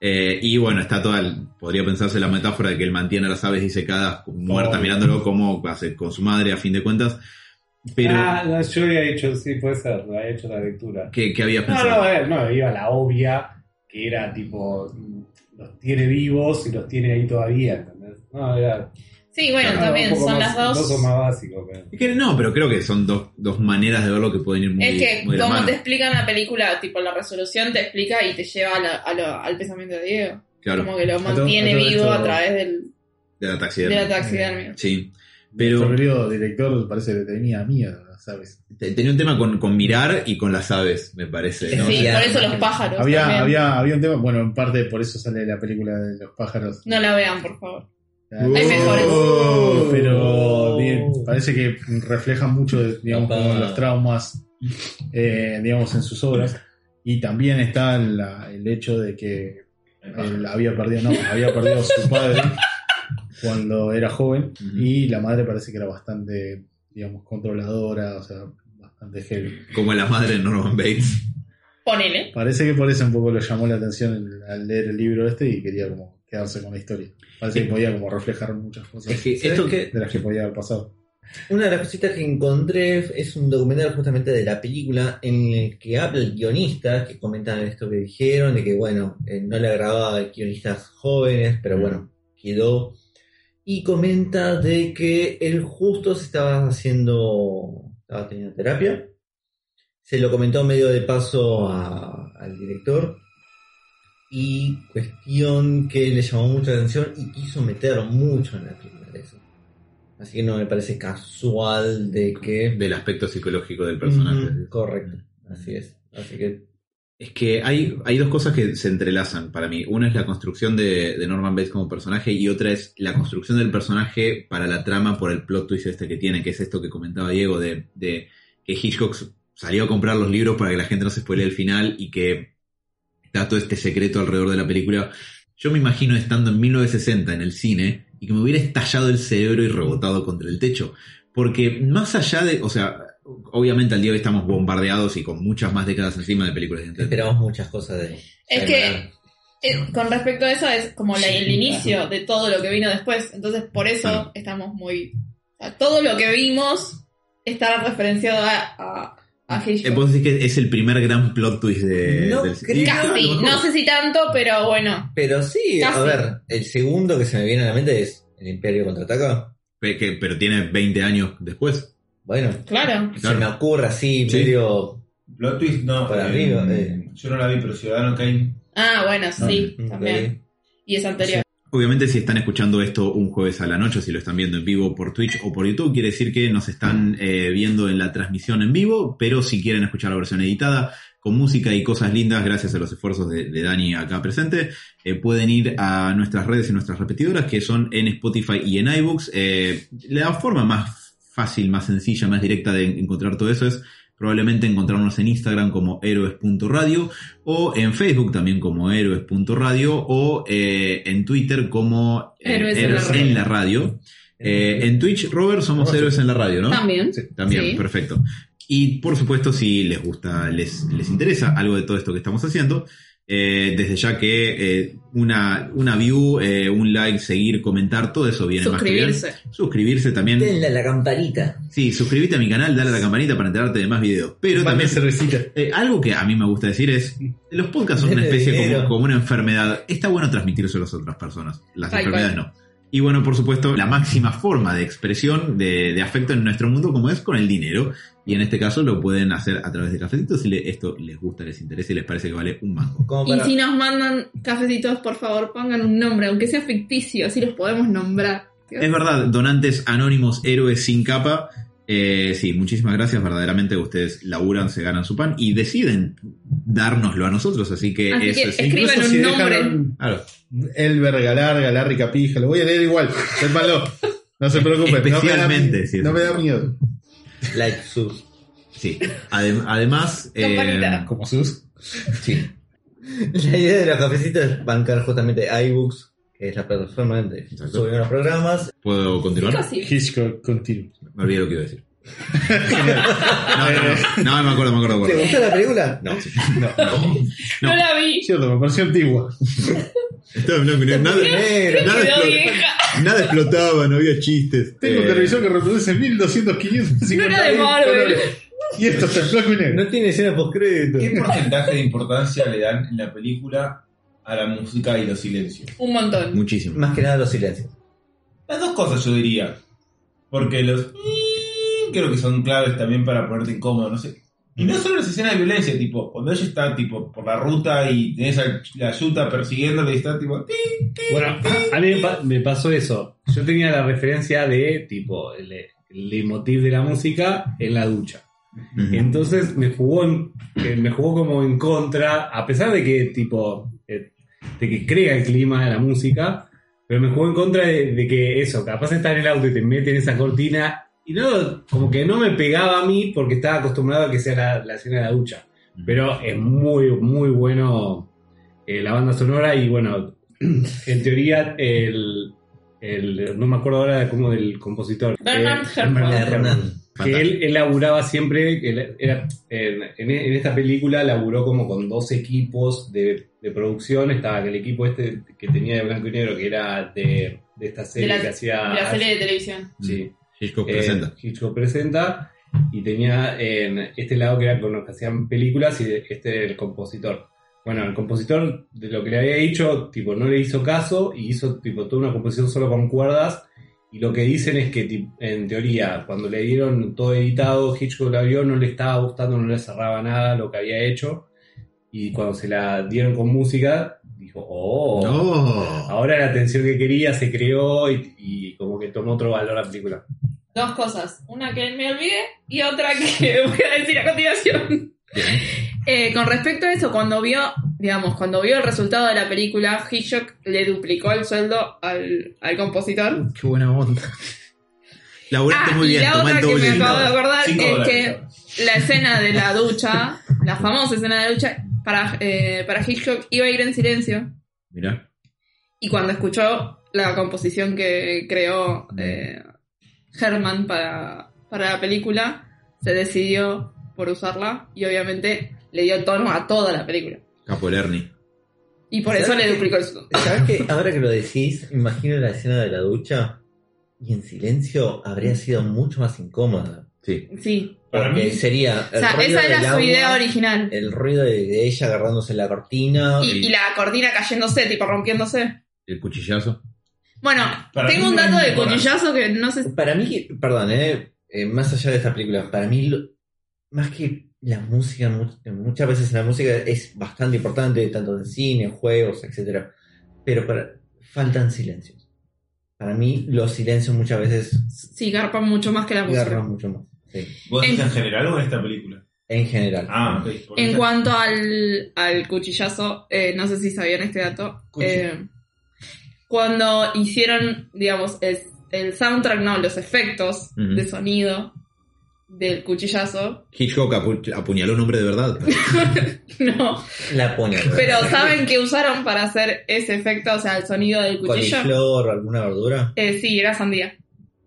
Eh, y bueno, está toda, el- podría pensarse la metáfora de que él mantiene a las aves disecadas, muertas, Obvio. mirándolo como hace con su madre a fin de cuentas. Pero, Ah, no, yo había hecho, sí, puede ser, lo había hecho la lectura. ¿qué, qué habías No, pensado? no, eh, no, iba la obvia, que era tipo, los tiene vivos y los tiene ahí todavía, ¿entendés? No, era. Sí, bueno, era también son más- las dos. son más básicos, pero. Es que no, pero creo que son dos, dos maneras de verlo que pueden ir muy, Es que muy como te explican la película, tipo la resolución te explica y te lleva a la- a lo- al pensamiento de Diego. Claro, Como que lo mantiene a todo vivo esto- a través del, de la de taxidermia. la taxidermia. Sí. Pero querido director parece que tenía miedo, ¿sabes? te- tenía un tema con, con mirar y con las aves, me parece. ¿no? Sí, por eso los pájaros. Había, también. había, había un tema, bueno, en parte por eso sale la película de los pájaros. No la vean, por favor. Hay mejores. Oh, pero bien, parece que refleja mucho, de, digamos, como los traumas, eh, digamos, en sus obras. Y también está la- el hecho de que él había perdido, no, había perdido a su padre cuando era joven y la madre parece que era bastante, digamos, controladora, o sea, bastante heavy. Como la madre de Norman Bates. Ponele. Parece que por eso un poco le llamó la atención al leer el libro este y quería como quedarse con la historia. Parece que podía como reflejar muchas cosas Es que ¿Sabes esto qué? de las que podía haber pasado. Una de las cositas que encontré es un documental justamente de la película en el que habla el guionista, que comentan esto que dijeron, de que bueno, eh, no le agradaba a guionistas jóvenes, pero bueno, quedó. Y comenta de que él justo se estaba haciendo, estaba teniendo terapia. Se lo comentó medio de paso a- al director. Y cuestión que le llamó mucha atención y quiso meter mucho en la película de eso. Así que no me parece casual de que. Del aspecto psicológico del personaje. Correcto, así es. Así que. Es que hay, hay dos cosas que se entrelazan para mí. Una es la construcción de, de Norman Bates como personaje y otra es la construcción del personaje para la trama por el plot twist este que tiene, que es esto que comentaba Diego, de, de que Hitchcock salió a comprar los libros para que la gente no se spoilee el final y que está todo este secreto alrededor de la película. Yo me imagino estando en 1960 en el cine y que me hubiera estallado el cerebro y rebotado contra el techo. Porque más allá de, o sea, obviamente al día de hoy estamos bombardeados y con muchas más décadas encima de películas de entretenimiento. Esperamos muchas cosas de. Es que eh, con respecto a eso es como la- el inicio de todo lo que vino después. Entonces por eso Claro. estamos muy... o sea, todo lo que vimos está referenciado a, a, a Eh, Hitchcock. Vos decís que es el primer gran plot twist de, No del creo. Casi, no sé si tanto, pero bueno. Pero sí, a ver, el segundo que se me viene a la mente es El Imperio contraataca. Pe- que- pero tiene 20 años después. Bueno, Claro. se me ocurre así, Sí. medio. Plot twist, no. Para eh, arriba, eh. Yo no la vi, pero Ciudadano Kane. Ah, bueno, sí, también. Y es anterior. Obviamente si están escuchando esto un jueves a la noche, si lo están viendo en vivo por Twitch o por YouTube, quiere decir que nos están eh, viendo en la transmisión en vivo, pero si quieren escuchar la versión editada, con música y cosas lindas, gracias a los esfuerzos de, de Dani acá presente, eh, pueden ir a nuestras redes y nuestras repetidoras, que son en Spotify y en iBooks. Eh, la forma más fácil, más sencilla, más directa de encontrar todo eso es probablemente encontrarnos en Instagram como héroes.radio o en Facebook también como héroes.radio o eh, en Twitter como eh, Héroes en la Radio. en la radio. Eh, en Twitch, Robert, somos héroes en la radio, ¿no? También. Sí. También, Sí. perfecto. Y por supuesto, si les gusta, les, les interesa algo de todo esto que estamos haciendo, eh, desde ya que eh, una, una view, eh, un like, seguir, comentar, todo eso viene más que bien. Suscribirse. Suscribirse también. Denle a la campanita. Sí, suscríbete a mi canal, dale a la campanita para enterarte de más videos. Pero también cervecita. eh, algo que a mí me gusta decir es, los podcasts son una especie como, como una enfermedad. Está bueno transmitirse a las otras personas. Las enfermedades no. Y bueno, por supuesto, la máxima forma de expresión de, de afecto en nuestro mundo como es con el dinero. Y en este caso lo pueden hacer a través de cafecitos si le- esto les gusta, les interesa y les parece que vale un mango. Y si nos mandan cafecitos, por favor, pongan un nombre, aunque sea ficticio, así los podemos nombrar. Es verdad, donantes anónimos, héroes sin capa. Eh, sí, muchísimas gracias. Verdaderamente ustedes laburan, se ganan su pan y deciden dárnoslo a nosotros. Así que Así eso que es. escriban Incluso un si nombre. dejan Claro. Elber, Galarga, Larry Capija, lo voy a leer igual. Sépanlo. No se preocupen. Especialmente, no me da, sí, no sí. me da miedo. Like sus. Sí. Adem- además. eh. Como sus. Sí. La idea de los cafecitos es bancar justamente iBooks, que es la plataforma de subir los programas. ¿Puedo continuar? Casi. Hitchcock continuo. Me olvidé lo que iba a decir. No, no, no, no, me acuerdo, me acuerdo. me ¿Te gustó la película? No, No, No. la vi. Cierto, me pareció antigua. estaba en blanco y negro. Nada, Negro. nada, Quedó explo- vieja. nada explotaba, no había chistes. Tengo un Eh, televisor que reproduce 1200, 550 No era de Marvel. Y esto está en blanco y negro. No tiene escena postcrédito. ¿Qué porcentaje de importancia le dan en la película a la música y los silencios? Un montón. Muchísimo. Más que nada los silencios. Las dos cosas yo diría. Porque los creo que son claves también para ponerte incómodo, no sé. Y no solo las escenas de violencia, tipo, cuando ella está tipo por la ruta y tenés a la yuta persiguiéndole y está tipo. "Ti". Bueno, a mí me, pa- me pasó eso. Yo tenía la referencia de, tipo, el, el leitmotiv de la música en la ducha. Ujú. Entonces me jugó, en- que me jugó como en contra, a pesar de que, tipo, eh, de que crea el clima de la música, pero me jugó en contra de, de que eso, capaz estás en el auto y te meten esa cortina, y no, como que no me pegaba a mí porque estaba acostumbrado a que sea la, la escena de la ducha. Pero es muy, muy bueno eh, la banda sonora y bueno, en teoría el, el- no me acuerdo ahora de cómo del compositor. Bernard Eh, Herrmann. Que él, él laburaba siempre, que él era, en, en- en esta película laburó como con dos equipos de, de producción, estaba el equipo este que tenía de blanco y negro, que era de, de esta serie De la- que hacía... De la serie de televisión. Sí, Hitchcock eh, presenta. Hitchcock presenta, y tenía en este lado que era con los que hacían películas y este el compositor. Bueno, el compositor de lo que le había dicho, tipo, no le hizo caso y hizo tipo toda una composición solo con cuerdas. Y lo que dicen es que, en teoría, cuando le dieron todo editado, Hitchcock la vio, no le estaba gustando, no le cerraba nada lo que había hecho. Y cuando se la dieron con música, dijo, oh, No. ahora la atención que quería se creó y, y como que tomó otro valor la película. Dos cosas. Una que me olvidé y otra que voy a decir a continuación. Eh, con respecto a eso, cuando vio, digamos, cuando vio el resultado de la película, Hitchcock le duplicó el sueldo al, al compositor. Qué buena onda. Laburaste Ah, muy y bien, la toma otra que me acabo de acordar Cinco es dólares. que la escena de la ducha, la famosa escena de la ducha, para, eh, para Hitchcock iba a ir en silencio. Mirá. Y cuando escuchó la composición que creó eh, Herman para, para la película, se decidió por usarla y obviamente le dio tono a toda la película. Capo el Ernie. Y por eso ¿Sabes le duplicó el sueldo. ¿Sabes qué? Ahora que lo decís, imagino la escena de la ducha y en silencio habría sido mucho más incómoda. Sí. Sí. Para Porque mí- sería. O sea, ruido esa era del su agua, idea original. El ruido de, de ella agarrándose la cortina. Y, y la cortina cayéndose, tipo rompiéndose. El cuchillazo. Bueno, Para tengo un dato de cuchillazo que no sé. Para mí, perdón, eh, eh, más allá de esta película, para mí, lo- más que la música, mu- muchas veces la música es bastante importante, tanto en cine, juegos, etcétera Pero para, faltan silencios. Para mí, los silencios muchas veces Sí, garpan mucho más que la música. agarran mucho más. sí, ¿Vos decís En- en general o en esta película? en general. Ah, ok. por En cuanto al, al cuchillazo, eh, no sé si sabían este dato. Cuchillo. eh, cuando hicieron, digamos, el, el soundtrack, no, los efectos de sonido del cuchillazo, Hitchcock apu- apuñaló un hombre de verdad. no. La poña. Pero ¿saben qué usaron para hacer ese efecto, o sea, el sonido del cuchillo? ¿Coliflor o alguna verdura? Eh, sí, era sandía.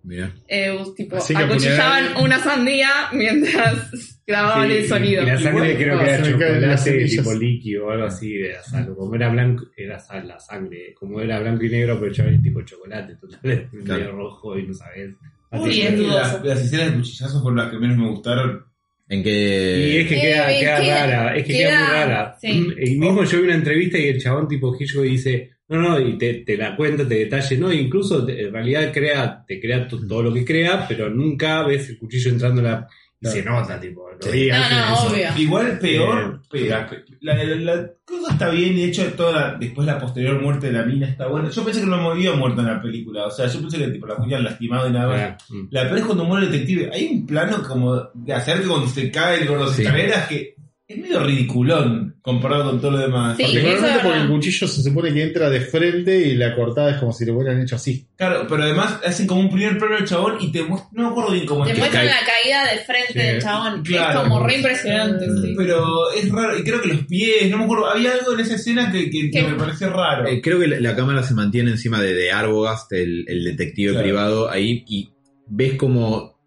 Mirá. Eh, tipo, acuchillaban una sandía mientras grababan Sí, el sonido. Y la sangre creo no, que era chocolate tipo líquido o algo así de la sal. Como era blanco, era sal, la sangre. Como era blanco y negro, pero ya era tipo chocolate, total, Claro. medio rojo y no sabes. Uy, Así es dudoso. las, las escenas de cuchillazos fueron las que menos me gustaron. En Y que. es que Eh, queda, queda queda- rara, es que queda, queda- muy rara. sí. Y mismo yo vi una entrevista y el chabón tipo Hitchcock dice, no, no, y te, te la cuenta, te detalle, no, incluso te- en realidad crea, te crea to- todo lo que crea, pero nunca ves el cuchillo entrando en la... Y se nota, tipo, lo Sí. vi No, no, obvio. Igual peor, pega. La, la- la cosa está bien, de hecho, toda la- después la posterior muerte de la mina está buena. Yo pensé que no me había muerto en la película, o sea, yo pensé que tipo, la habían lastimado y nada más. Ah, mm. La peor es cuando muere el detective. Hay un plano como de hacer que cuando se cae por las Sí. escaleras que es medio ridiculón comparado con todo lo demás. Sí. Particularmente porque el cuchillo se supone que entra de frente y la cortada es como si lo hubieran hecho así. Claro, pero además hacen como un primer plano del chabón y te muestran, no me acuerdo bien cómo Te es que muestran la caída de frente Sí. del chabón. Claro. Es como re impresionante. sí. Pero es raro, y creo que los pies, no me acuerdo, había algo en esa escena que, que- que ¿Qué? me pareció raro. Eh, creo que la, la cámara se mantiene encima de, de Arbogast, el, el detective Claro. privado, ahí, y ves como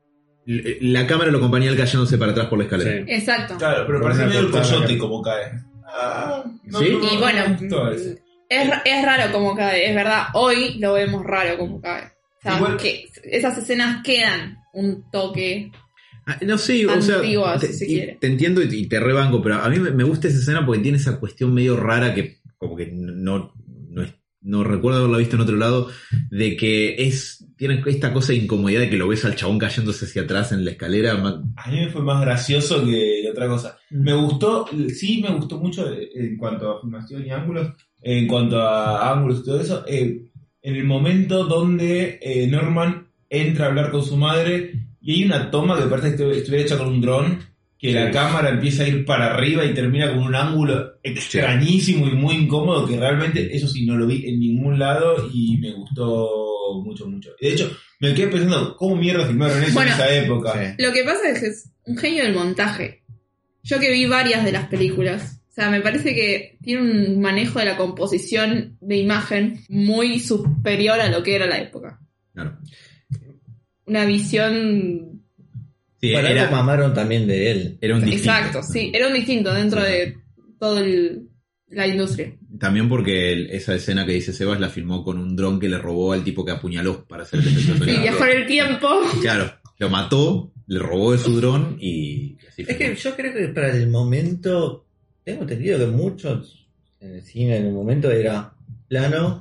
la cámara lo acompaña él cayéndose para atrás por la escalera. Sí. Exacto. Claro, pero parece medio el coyote como cae. Ah, no, ¿Sí? no, no, Y bueno. Es, es raro como cae, es verdad. Hoy lo vemos raro como cae. O sea, Igual- que esas escenas quedan un toque. Ah, No sé, o sea, te, si se y- quiere. te entiendo y, te rebanco, pero a mí me, gusta esa escena porque tiene esa cuestión medio rara que como que no, no, es- no recuerdo haberla visto en otro lado, de que es tiene esta cosa de incomodidad de que lo ves al chabón cayéndose hacia atrás en la escalera. A mí me fue más gracioso que, otra cosa. Me gustó, sí me gustó mucho eh, en cuanto a filmación y ángulos, en cuanto a ángulos y todo eso, eh, en el momento donde eh, Norman entra a hablar con su madre y hay una toma que parece que estu- estuviera hecha con un dron, que la cámara empieza a ir para arriba y termina con un ángulo extrañísimo y muy incómodo, que realmente eso sí no lo vi en ningún lado y me gustó mucho, mucho. De hecho, me quedé pensando, ¿cómo mierda filmaron eso Bueno, en esa época? Sí. Lo que pasa es que es un genio del montaje. Yo que vi varias de las películas. O sea, me parece que tiene un manejo de la composición de imagen muy superior a lo que era la época. Claro. Una visión. Sí, Para era, mamaron también de él. era un distinto. Exacto, sí. Era un distinto dentro de toda la industria. También porque el- esa escena que dice Sebas la filmó con un dron que le robó al tipo que apuñaló para hacer el efecto Y sonoro. viajó en el tiempo. Claro, lo mató, le robó de su dron y así Es que yo creo que para el momento, tengo entendido que muchos en el cine en el momento era plano,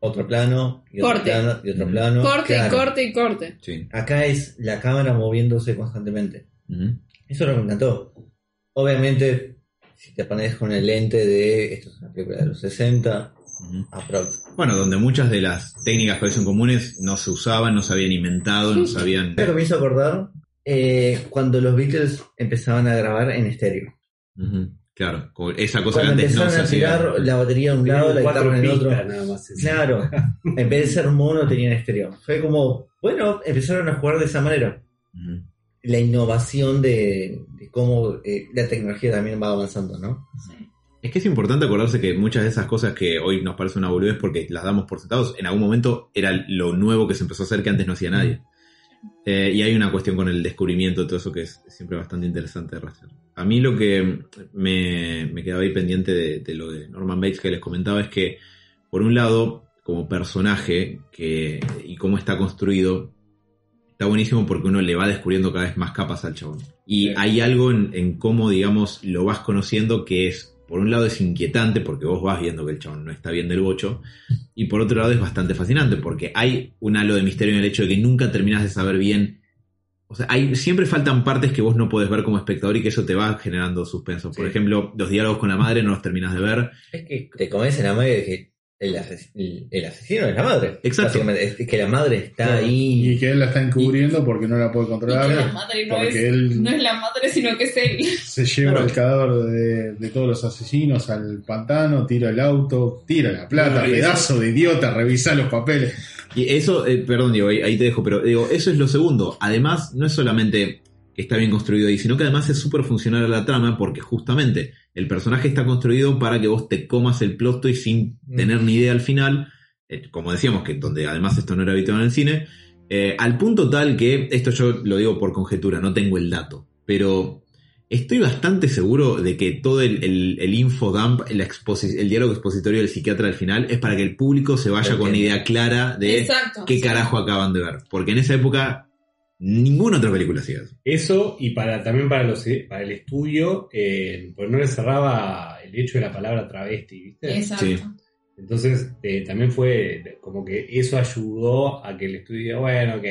otro plano, y otro Corte. plano, y otro plano. corte Claro. y corte y corte. Sí. Acá es la cámara moviéndose constantemente. Eso es lo que me encantó. Obviamente, si te pones con el lente de esto es una película de los 60, Ujú. aprox. Bueno, donde muchas de las técnicas que hoy son comunes no se usaban, no se habían inventado, no sabían. Lo que me hizo acordar eh, cuando los Beatles empezaban a grabar en estéreo. Claro, esa cosa que Cuando antes no empezaron se a hacía. tirar la batería de un lado, la guitarra en el otro. pistas nada más. Claro, en vez de ser mono tenían estéreo. Fue como, bueno, empezaron a jugar de esa manera. La innovación de, de cómo eh, la tecnología también va avanzando, ¿no? Es que es importante acordarse que muchas de esas cosas que hoy nos parecen una boludez porque las damos por sentados, en algún momento era lo nuevo que se empezó a hacer que antes no hacía nadie. Eh, y hay una cuestión con el descubrimiento de todo eso que es siempre bastante interesante de rastrear. A mí lo que me, me quedaba ahí pendiente de, de lo de Norman Bates que les comentaba es que, por un lado, como personaje que, y cómo está construido, está buenísimo porque uno le va descubriendo cada vez más capas al chabón. Y Sí. hay algo en, en cómo, digamos, lo vas conociendo que es, por un lado es inquietante porque vos vas viendo que el chabón no está bien del bocho, y por otro lado es bastante fascinante porque hay un halo de misterio en el hecho de que nunca terminas de saber bien. O sea, hay, siempre faltan partes que vos no podés ver como espectador y que eso te va generando suspenso. Por ejemplo, los diálogos con la madre no los terminas de ver. Es que te comes en la madre que el, ases- el- el asesino es la madre. Exacto. Es que la madre está Claro. ahí. Y que él la está encubriendo porque no la puede Y controlar. que la madre no es, Porque él no es la madre, sino que es él. se lleva Claro. el cadáver de, de todos los asesinos al pantano, tira el auto, tira la plata, y pedazo de idiota, revisa los papeles. Y eso, eh, perdón, Diego, ahí, ahí te dejo, pero digo, eso es lo segundo. Además, no es solamente que está bien construido ahí, sino que además es súper funcional a la trama porque justamente el personaje está construido para que vos te comas el plot twist sin Mm. tener ni idea al final. Eh, como decíamos, que donde además esto no era habitual en el cine. Eh, al punto tal que, esto yo lo digo por conjetura, no tengo el dato, pero estoy bastante seguro de que todo el, el, el infodump, el, diálogo expositorio del psiquiatra al final, es para que el público se vaya con una idea clara de Exacto. qué sí. carajo acaban de ver. Porque en esa época ninguna otra película hacía eso. Eso y para también para los para el estudio, eh, pues no le cerraba el hecho de la palabra travesti, ¿viste? Exacto. Sí. Entonces eh, también fue como que eso ayudó a que el estudio diga, bueno, ok,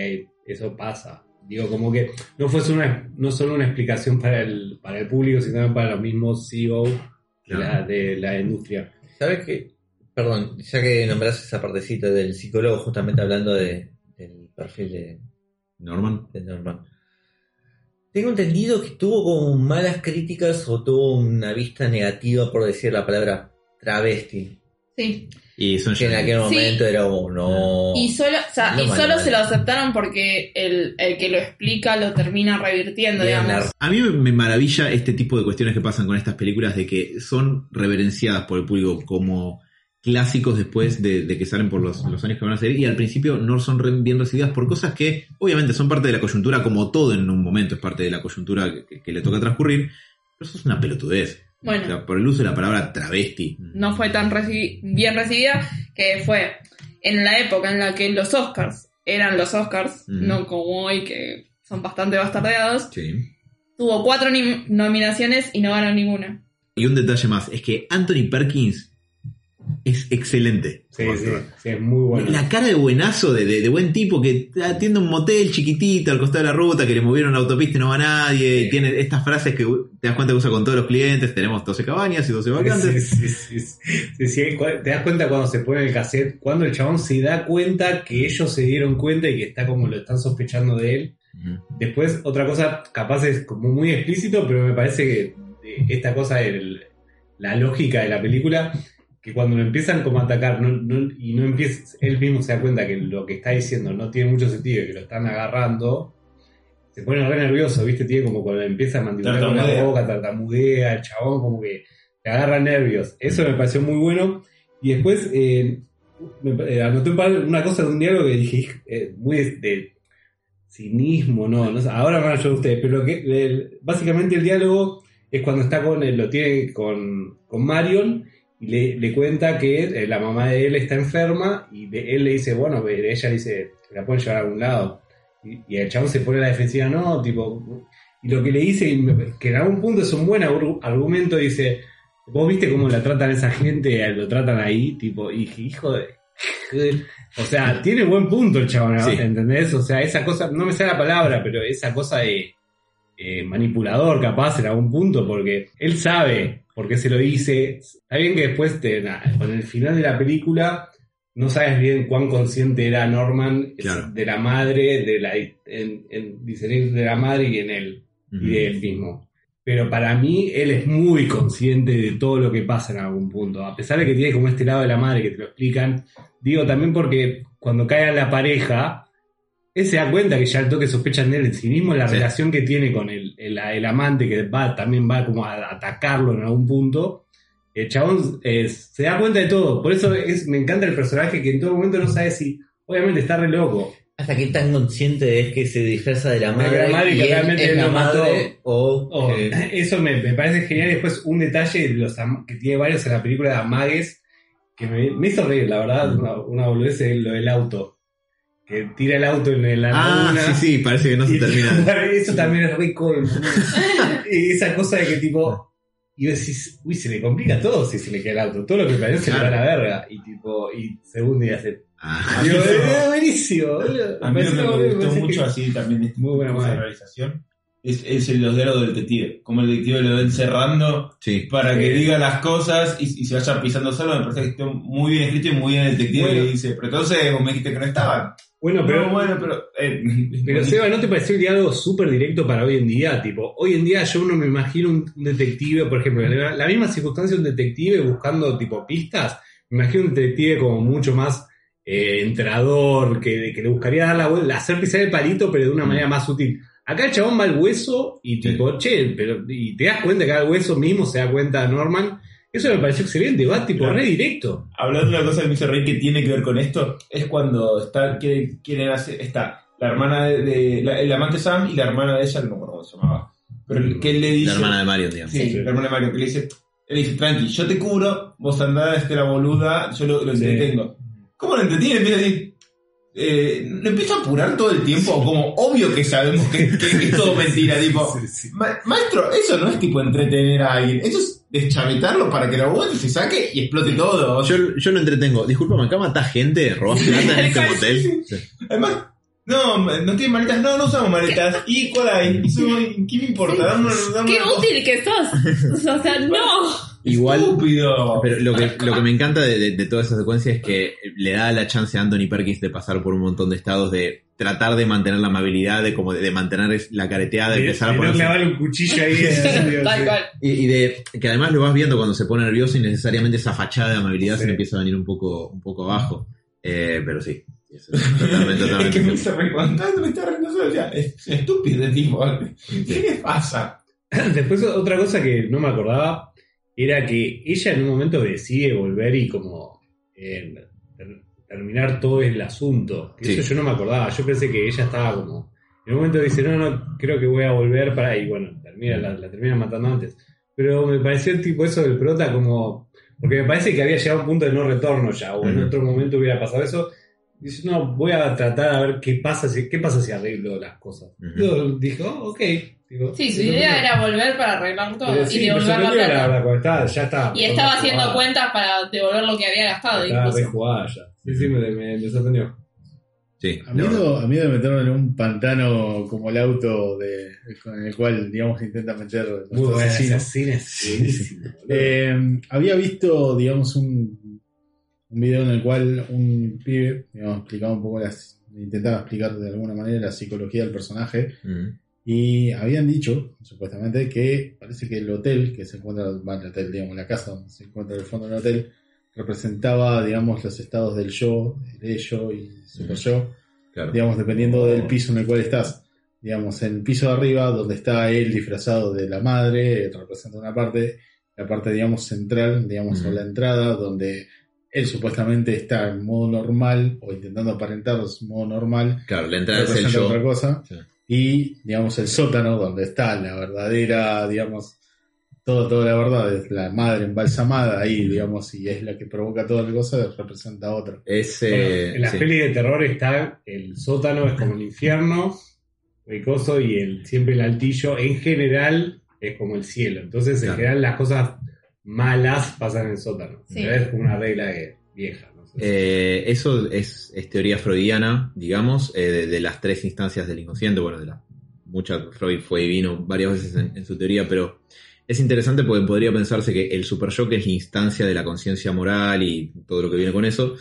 eso pasa. Digo, como que no fue solo una, no solo una explicación para el, para el público, sino también para los mismos CEO de, la, Claro. de la industria. ¿Sabes qué? Perdón, ya que nombraste esa partecita del psicólogo, justamente hablando de, del perfil de, Norman. de Norman. Tengo entendido que tuvo como malas críticas o tuvo una vista negativa por decir la palabra travesti. Sí. Y son Que en aquel Sí. momento era como, no. Y solo, o sea, No, y mal, solo mal. se lo aceptaron porque el, el que lo explica lo termina revirtiendo, digamos. A mí me- me maravilla este tipo de cuestiones que pasan con estas películas de que son reverenciadas por el público como clásicos después de, de que salen por los, los años que van a salir y al principio no son bien recibidas por cosas que obviamente son parte de la coyuntura como todo en un momento es parte de la coyuntura que, que le toca transcurrir pero eso es una pelotudez O Bueno, sea, por el uso de la palabra travesti no fue tan reci- bien recibida que fue en la época en la que los Oscars eran los Oscars, Ujú. no como hoy que son bastante bastardeados. Sí. Tuvo cuatro nominaciones y no ganó ninguna. y un detalle más es que Anthony Perkins es excelente Sí, sí, sí, es muy bueno. La cara de buenazo, de, de- de buen tipo que atiende un motel chiquitito al costado de la ruta, que le movieron la autopista y no va nadie. y tiene estas frases que te das cuenta que usa con todos los clientes. Tenemos 12 cabañas y 12 Sí, vacantes. sí, sí, sí. Te das cuenta cuando se pone el cassette, cuando el chabón se da cuenta que ellos se dieron cuenta y que está como lo están sospechando de él. Después, otra cosa, capaz es como muy explícito, pero me parece que eh, esta cosa, el- la lógica de la película, que cuando lo empiezan como a atacar no- no- y no empieza, él mismo se da cuenta que lo que está diciendo no tiene mucho sentido y que lo están agarrando, se pone re nervioso, ¿viste? Tiene como cuando empieza a mandibular con la boca, tartamudea, el chabón como que le agarra nervios. Eso me pareció muy bueno. Y después eh, me- eh, anoté un par- una cosa de un diálogo que dije, eh, muy de, de cinismo, no, no sé, ahora van a ayudar ustedes, pero que el- básicamente el diálogo es cuando está con él, lo tiene con, con Marion le, le cuenta que eh, la mamá de él está enferma y de- él le dice, bueno, ella le dice, la pueden llevar a algún lado. Y, y el chabón se pone a la defensiva, no, tipo, y lo que le dice, que en algún punto es un buen argu- argumento, dice, vos viste cómo la tratan esa gente, eh, lo tratan ahí, tipo, y hijo de... O sea, tiene buen punto el chabón. Sí. ¿entendés? O sea, esa cosa, no me sale la palabra, pero esa cosa de eh, manipulador capaz en algún punto, porque él sabe por qué se lo dice. Está bien que después, te, na- con el final de la película, no sabes bien cuán consciente era Norman Claro. de la madre, de la, en, en discernir de la madre y en él, y de él mismo. Pero para mí, él es muy consciente de todo lo que pasa en algún punto. A pesar de que tiene como este lado de la madre que te lo explican, digo también porque cuando cae a la pareja, él se da cuenta que ya al toque sospechan de él en sí mismo la Sí. relación que tiene con el, el- el amante que va, también va como a atacarlo en algún punto. El chabón eh, se da cuenta de todo. Por eso es, me encanta el personaje que en todo momento no sabe si, obviamente está re loco. Hasta que tan consciente es que se disfraza de la madre, la madre y que realmente es él la lo mató. madre o Oh, eh, eso me, me parece genial. Después, un detalle de los am- que tiene varios en la película de Amagues que me, me hizo reír, la verdad. Una, una boludez lo del auto. Que tira el auto en la Ah, laguna. sí, sí, parece que no se Y- termina. Eso también es rico. y esa cosa de que tipo. Y vos decís, uy, se le complica todo si se le queda el auto. Todo lo que parece se le va a la verga. Y tipo, y segundo día se. Ah, Digo, no. "Eh, buenísimo, boludo". A mí lo que me gustó mucho que- así también de este Muy buena madre. realización es, es el los diálogos del detective. Como el detective lo va encerrando sí. para que Sí. diga las cosas y, y se vaya pisando solo. Me parece que está muy bien escrito y muy bien el detective Bueno. que dice, pero entonces vos me dijiste que no estaban. Bueno, pero. Bueno, pero... eh, Pero Seba, ¿no te pareció el diálogo súper directo para hoy en día? Tipo, hoy en día yo no me imagino un, un detective, por ejemplo, en la, la misma circunstancia un detective buscando tipo pistas, me imagino un detective como mucho más eh, entrador, que, que le buscaría dar la vuelta, hacer pisar el palito, pero de una manera más sutil. Acá el chabón va al hueso y tipo, che, pero, y te das cuenta que al hueso mismo se da cuenta Norman. Eso me pareció excelente, va tipo Claro. re directo. Hablando de una cosa que me hizo reír que tiene que ver con esto, es cuando está, quiere, quieren hacer, está la hermana de, de- la, el amante Sam y la hermana de ella, no me acuerdo cómo se llamaba. Pero que él le dice. La hermana de Mario, digamos. Sí, Sí. la hermana de Mario, que le dice, él dice, tranqui, yo te cubro, vos andás, este la boluda, yo lo, lo Sí. entretengo. ¿Cómo lo entretiene? Empieza a decir, eh, ¿lo empieza a apurar todo el tiempo? Como obvio que sabemos que, es todo mentira, tipo, "Ma- maestro, eso no es tipo entretener a alguien, eso es deschavetarlo para que lo aguante, se saque y explote todo. Yo, yo lo entretengo. Disculpa, acá matás gente, robás plata en este motel. Además, no, no tiene maletas, no, no usamos maletas. ¿Y cuál hay? ¿Qué me importa? Dame una- dame ¡Qué útil que sos! O sea, no. Igual, Estúpido. pero lo que, lo que me encanta de, de- de toda esa secuencia es que le da la chance a Anthony Perkins de pasar por un montón de estados de tratar de mantener la amabilidad, de como de, de mantener la careteada, de empezar a no ponerse clavarle un cuchillo ahí. en el estudio, Tal sí. cual. Y, y de que además lo vas viendo cuando se pone nervioso y necesariamente esa fachada de amabilidad se le empieza a venir un poco, un poco abajo. Eh, pero sí, eso es totalmente, Es que me está recontando, me está riendo solo. ya, Es estúpido, tipo. ¿Qué le pasa? Después otra cosa que no me acordaba era que ella en un momento decide volver y como eh, ter- terminar todo el asunto. Que Sí. Eso yo no me acordaba. Yo pensé que ella estaba como... En un momento dice, no, no, creo que voy a volver para... Y bueno, termina, la, la termina matando antes. Pero me pareció tipo eso del prota como... Porque me parece que había llegado a un punto de no retorno ya. O en otro momento hubiera pasado eso. Dice, no, voy a tratar a ver qué pasa si, qué pasa si arreglo las cosas. Yo dije, oh, ok. Digo, Sí, su idea era volver para arreglar todo sí, y me devolver la la estaba- ya estaba. Y estaba haciendo jugada. cuentas para devolver lo que había gastado. Estaba re Incluso. jugada ya. Sí, sí, me, me, me sorprendió. Sí, A miedo, a miedo de meterlo en un pantano como el auto de, con el cual, digamos, intenta meter Muy asesinos. boludo. Eh, había visto, digamos, un, un video en el cual un pibe, digamos, explicaba un poco las, intentaba explicar de alguna manera la psicología del personaje Ujú. y habían dicho, supuestamente, que parece que el hotel que se encuentra, bueno, el hotel, digamos, la casa donde se encuentra el fondo del hotel, representaba, digamos, los estados del yo, el ello y super yo, Claro. digamos, dependiendo del piso en el cual estás. Digamos, en el piso de arriba, donde está él disfrazado de la madre, representa una parte, la parte, digamos, central, digamos, Ujú. o la entrada, donde él supuestamente está en modo normal, o intentando aparentar su modo normal, Claro, la entrada es el otra yo. cosa. Sí. Y, digamos, el sótano, donde está la verdadera, digamos, todo, toda la verdad, es la madre embalsamada ahí, digamos, y es la que provoca toda la cosa, representa otra. Es, Bueno, en las sí. pelis de terror está el sótano, es como el infierno, el coso, y el, siempre el altillo, en general, es como el cielo. Entonces, en Claro. general, las cosas malas pasan en el sótano. Sí. Es como una regla vieja. No sé. Eh, eso es, es teoría freudiana, digamos, eh, de, de las tres instancias del inconsciente. Bueno, de la, mucha, Freud fue divino varias veces en, en su teoría, pero es interesante porque podría pensarse que el super yo, que es la instancia de la conciencia moral y todo lo que viene con eso,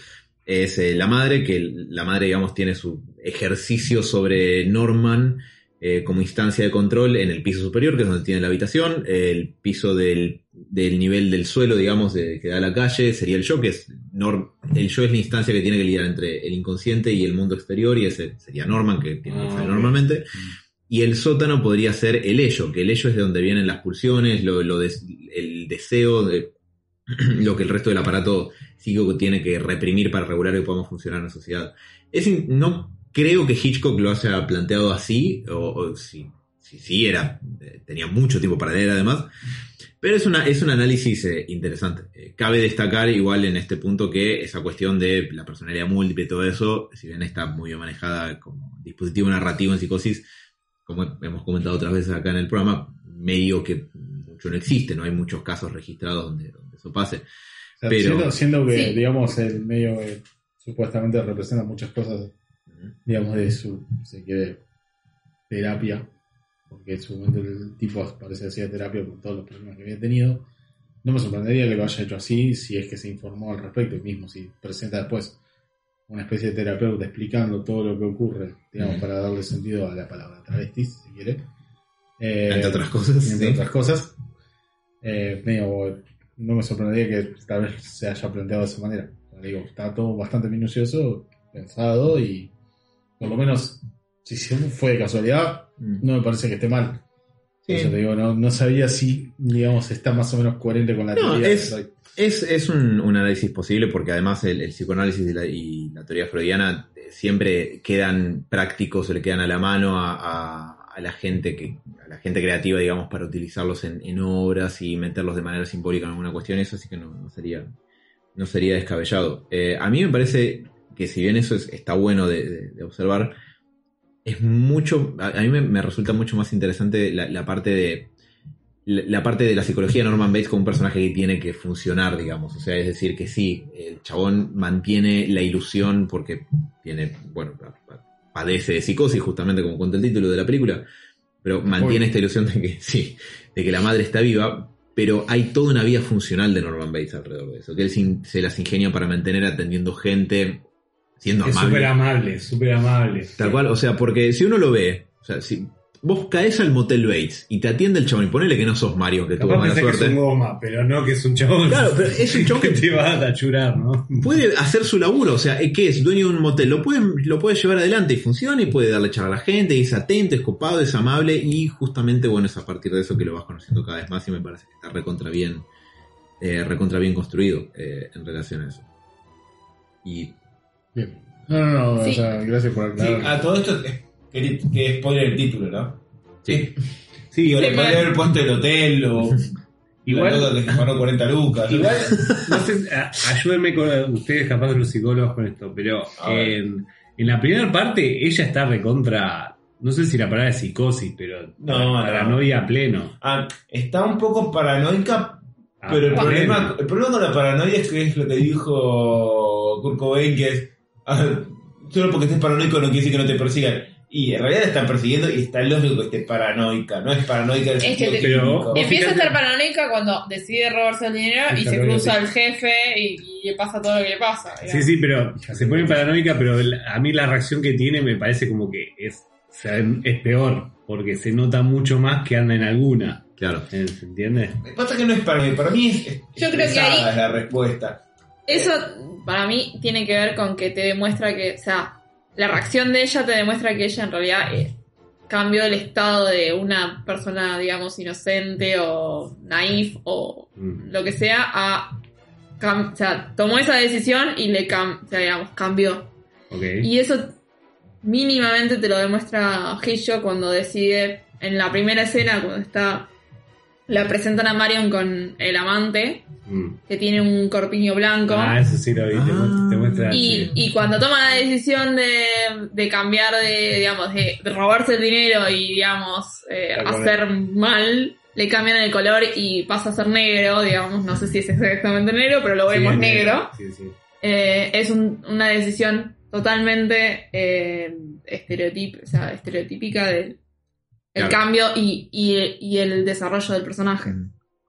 es eh, la madre, que la madre, digamos, tiene su ejercicio sobre Norman eh, como instancia de control en el piso superior, que es donde tiene la habitación, el piso del, del nivel del suelo, digamos, de, que da a la calle, sería el yo, que es Norm- el yo es la instancia que tiene que lidiar entre el inconsciente y el mundo exterior, y ese sería Norman, que tiene que Ah, normalmente. Y el sótano podría ser el ello, que el ello es de donde vienen las pulsiones, lo, el deseo, de, lo que el resto del aparato psíquico tiene que reprimir para regular que podamos funcionar en la sociedad. Es no creo que Hitchcock lo haya planteado así, o, o si, si sí era, eh, tenía mucho tiempo para leer además, pero es, una, es un análisis eh, interesante. Eh, cabe destacar igual en este punto que esa cuestión de la personalidad múltiple y todo eso, si bien está muy bien manejada como dispositivo narrativo en psicosis, como hemos comentado otras veces acá en el programa, medio que mucho no existe, no hay muchos casos registrados donde, donde eso pase. O sea, Pero- siendo, siendo que, Sí. digamos, el medio que supuestamente representa muchas cosas, digamos, de su, se quiere, terapia, porque en su momento el tipo parece hacía terapia por todos los problemas que había tenido. No me sorprendería que lo haya hecho así si es que se informó al respecto, y mismo si presenta después una especie de terapeuta explicando todo lo que ocurre, digamos, Mm. para darle sentido a la palabra travestis, si quiere. Eh, Entre otras cosas. entre sí. otras cosas. Eh, medio, no me sorprendería que tal vez se haya planteado de esa manera. Digo, está todo bastante minucioso, pensado y por lo menos, si se- fue de casualidad, Mm. no me parece que esté mal. Por eso te digo, no, no sabía si, digamos, está más o menos coherente con la No, teoría. es-. Es, es un, un análisis posible porque además el, el psicoanálisis y la, y la teoría freudiana eh, siempre quedan prácticos o le quedan a la mano a, a- a la gente que a la gente creativa digamos para utilizarlos en, en obras y meterlos de manera simbólica en alguna cuestión eso así que no, no sería no sería descabellado Eh, a mí me parece que si bien eso es- está bueno de, de- de observar es mucho a, a mí me, me resulta mucho más interesante la, la parte de la, la parte de la psicología de Norman Bates como un personaje que tiene que funcionar, digamos. O sea, es decir, que sí, el chabón mantiene la ilusión porque tiene, bueno, pa- pa- padece de psicosis, justamente como cuenta el título de la película, pero mantiene esta ilusión de que sí, de que la madre está viva, pero hay toda una vida funcional de Norman Bates alrededor de eso, que él se las ingenia para mantener atendiendo gente, siendo Es amable. súper amable, súper amable. Tal cual, o sea, porque si uno lo ve, o sea, si vos caes al motel Bates y te atiende el chabón y ponele que no sos Mario, que tuvo mala pensé que es suerte. un goma, pero no que es un chabón. Claro, pero es un chabón que que te va a tachurar, ¿no? puede hacer su laburo, o sea, ¿qué es? Dueño de un motel, lo puede, lo puede llevar adelante y funciona y puede darle charla a la gente, y es atento, es copado, es amable y justamente, bueno, es a partir de eso que lo vas conociendo cada vez más y me parece que está recontra bien, eh, recontra bien construido eh, en relación a eso. Y Bien. No, no, no, Sí. o sea, gracias por Sí, aclarar. a todo esto que, que, spoiler el título, ¿no? sí, Sí, Digo, le podría haber puesto el hotel o Igual- la que se ganó 40 lucas. ¿no? Igual, no sé, ayúdenme con ustedes, capaz de los psicólogos con esto, pero en, en la primera parte ella está recontra, no sé si la palabra es psicosis, pero No, paranoia a pleno. Ah, está un poco paranoica, pero el pleno. problema, el problema con la paranoia es que es lo que dijo Kurt Cobain, que es ah, solo porque estés paranoico no quiere decir que no te persigan. Y en realidad están persiguiendo y está lógico que estés paranoica, no es paranoica del Es que te- Pero- Empieza a estar paranoica cuando decide robarse el dinero y se cruza al jefe y, y le pasa todo lo que le pasa. Sí, digamos. sí, pero se pone paranoica, pero a mí la reacción que tiene me parece como que es, o sea, es peor, porque se nota mucho más que anda en alguna. claro. ¿Se entiende? Lo que pasa es que no es paranoia, para mí es, es Yo creo que ahí- es la respuesta. Eso para mí tiene que ver con que te demuestra que, o sea, la reacción de ella te demuestra que ella en realidad eh, cambió el estado de una persona, digamos, inocente o naif o Mm. lo que sea a... o sea, tomó esa decisión y le cam- o sea, digamos, cambió. Y eso mínimamente te lo demuestra Hitchcock cuando decide, en la primera escena, cuando está... La presentan a Marion con el amante, Mm. que tiene un corpiño blanco. Ah, eso sí lo vi, te muestra. te muestra- Y, y cuando toma la decisión de, de cambiar de, digamos, de, de robarse el dinero y, digamos, eh, hacer mal, le cambian el color y pasa a ser negro, digamos, no sé si es exactamente negro, pero lo vemos negro. Sí, sí. Eh, es un- una decisión totalmente eh, estereotip- o sea, estereotípica del el Claro. cambio y, y- y el desarrollo del personaje.